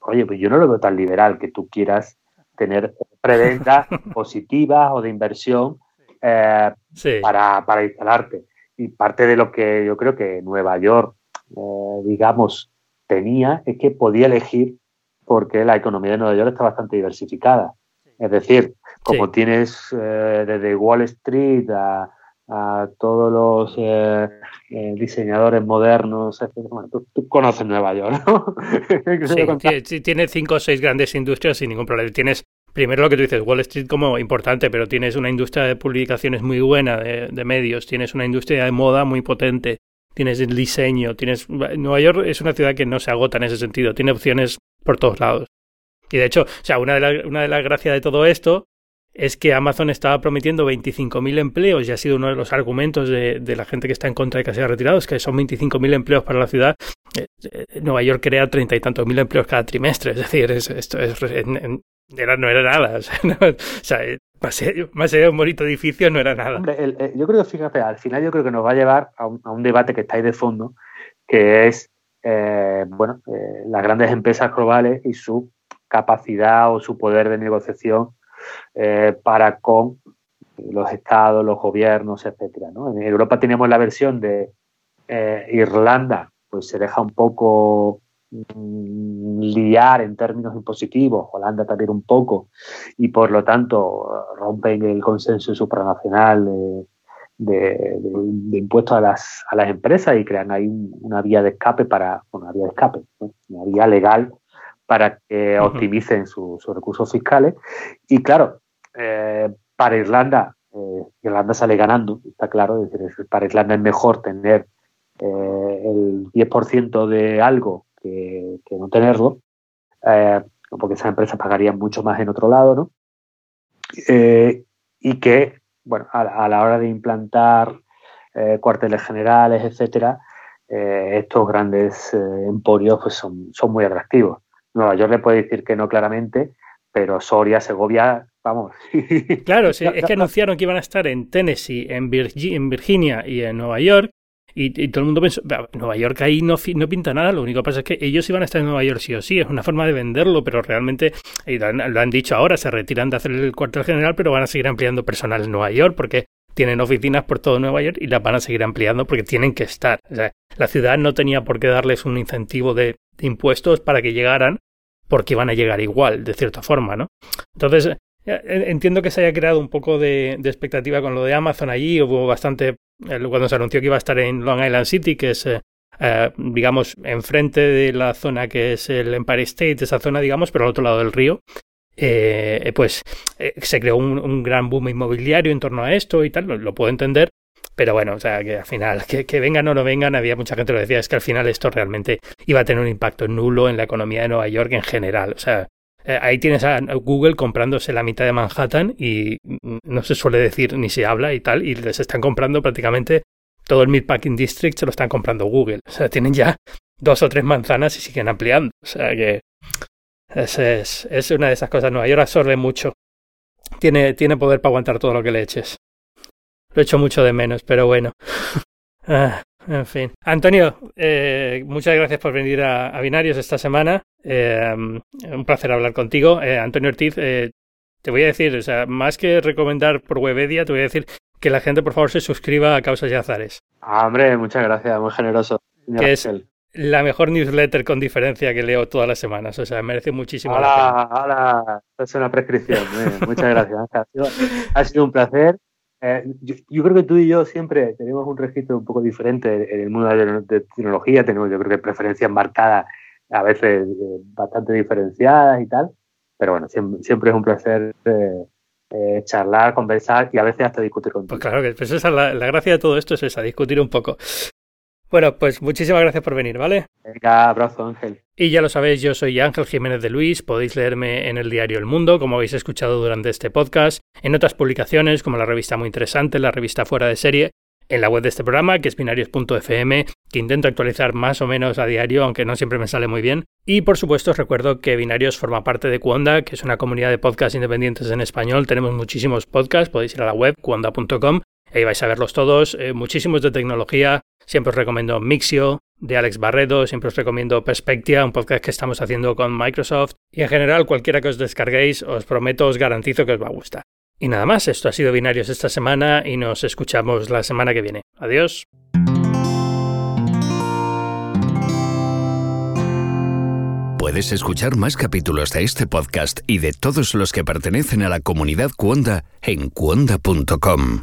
oye, pues yo no lo veo tan liberal que tú quieras tener preventas positivas o de inversión eh, para, para, instalarte. Y parte de lo que yo creo que Nueva York, eh, digamos, tenía es que podía elegir porque la economía de Nueva York está bastante diversificada. Es decir, como tienes eh, desde Wall Street a, a todos los eh, eh, diseñadores modernos. Bueno, tú, conoces Nueva York, ¿no? sí, tiene cinco o seis grandes industrias sin ningún problema. Tienes primero lo que tú dices, Wall Street como importante, pero tienes una industria de publicaciones muy buena, de, de medios, tienes una industria de moda muy potente, tienes el diseño, tienes... Nueva York es una ciudad que no se agota en ese sentido, tiene opciones por todos lados. Y de hecho, o sea, una de, una de las gracias de todo esto es que Amazon estaba prometiendo 25.000 empleos y ha sido uno de los argumentos de, la gente que está en contra de que sea retirado, es que son 25.000 empleos para la ciudad. Eh, eh, Nueva York crea treinta y tantos mil empleos cada trimestre, es decir, es, esto es, era, no era nada. Sea, sea más, allá de un bonito edificio no era nada. Yo creo que, fíjate, al final yo creo que nos va a llevar a un, debate que está ahí de fondo, que es, eh, bueno, eh, las grandes empresas globales y su capacidad o su poder de negociación eh, para con los estados, los gobiernos, etcétera. ¿no? En Europa tenemos la versión de eh, Irlanda, pues se deja un poco mmm, liar en términos impositivos, Holanda también un poco, y por lo tanto rompen el consenso supranacional de, impuestos a las, a las empresas y crean ahí una vía de escape para, una vía de escape, una vía legal para que optimicen su, sus recursos fiscales. Y claro, eh, para Irlanda, eh, Irlanda sale ganando, está claro, es decir, para Irlanda es mejor tener eh, el 10% de algo que, que no tenerlo, eh, porque esas empresas pagarían mucho más en otro lado, ¿no? Y que, bueno, a, a, la hora de implantar cuarteles generales, etcétera, estos grandes emporios pues son, son muy atractivos. Nueva York le puede decir que no claramente, pero Soria, Segovia, vamos. Claro, sí, es que anunciaron que iban a estar en Tennessee, en, Virgi en Virginia y en Nueva York. Y, y, todo el mundo pensó, Nueva York ahí no, no, pinta nada, lo único que pasa es que ellos iban a estar en Nueva York sí o sí, es una forma de venderlo, pero realmente, lo han, lo han dicho ahora, se retiran de hacer el cuartel general, pero van a seguir ampliando personal en Nueva York porque tienen oficinas por todo Nueva York y las van a seguir ampliando porque tienen que estar. O sea, la ciudad no tenía por qué darles un incentivo de impuestos para que llegaran porque van a llegar igual, de cierta forma, ¿no? Entonces, entiendo que se haya creado un poco de, expectativa con lo de Amazon allí, hubo bastante, cuando se anunció que iba a estar en Long Island City, que es, eh, digamos, enfrente de la zona que es el Empire State, esa zona, digamos, pero al otro lado del río, eh, pues eh, se creó un, gran boom inmobiliario en torno a esto y tal, lo puedo entender, pero bueno, o sea, que al final, que, vengan o no vengan, había mucha gente que lo decía, es que al final esto realmente iba a tener un impacto nulo en la economía de Nueva York en general. O sea, eh, ahí tienes a Google comprándose la mitad de Manhattan y no se suele decir ni se habla y tal, y les están comprando prácticamente todo el Meatpacking District, se lo están comprando Google. O sea, tienen ya dos o tres manzanas y siguen ampliando. O sea que es, es, es una de esas cosas. Nueva York absorbe mucho. Tiene, tiene poder para aguantar todo lo que le eches. Lo echo mucho de menos, pero bueno. ah, en fin. Antonio, eh, muchas gracias por venir a, a Binarios esta semana. Eh, un placer hablar contigo. Eh, Antonio Ortiz, eh, te voy a decir, o sea, más que recomendar por Webedia, te voy a decir que la gente, por favor, se suscriba a Causas y Azares. Ah, hombre, muchas gracias, muy generoso. Que es la mejor newsletter con diferencia que leo todas las semanas. O sea, merece muchísimo hola, la pena. Hola, es una prescripción. muchas gracias. Ha sido, ha sido un placer. Eh, yo, yo, creo que tú y yo siempre tenemos un registro un poco diferente en el mundo de, de tecnología, tenemos yo creo que preferencias marcadas, a veces eh, bastante diferenciadas y tal, pero bueno, siempre, siempre es un placer eh, eh, charlar, conversar y a veces hasta discutir contigo. Pues claro, que pues esa, la, la gracia de todo esto es esa, discutir un poco. Bueno, pues muchísimas gracias por venir, ¿vale? Venga, abrazo, Ángel. Y ya lo sabéis, yo soy Ángel Jiménez de Luis, podéis leerme en el diario El Mundo, como habéis escuchado durante este podcast, en otras publicaciones como la revista Muy Interesante, la revista Fuera de Serie, en la web de este programa, que es binarios.fm, que intento actualizar más o menos a diario, aunque no siempre me sale muy bien. Y por supuesto os recuerdo que Binarios forma parte de Cuonda, que es una comunidad de podcasts independientes en español. Tenemos muchísimos podcasts, podéis ir a la web cuonda.com, ahí vais a verlos todos, eh, muchísimos de tecnología, Siempre os recomiendo Mixio de Alex Barredo, siempre os recomiendo Perspectia, un podcast que estamos haciendo con Microsoft. Y en general, cualquiera que os descarguéis, os prometo, os garantizo que os va a gustar. Y nada más, esto ha sido Binarios esta semana y nos escuchamos la semana que viene. Adiós. Puedes escuchar más capítulos de este podcast y de todos los que pertenecen a la comunidad Cuonda en cuonda.com.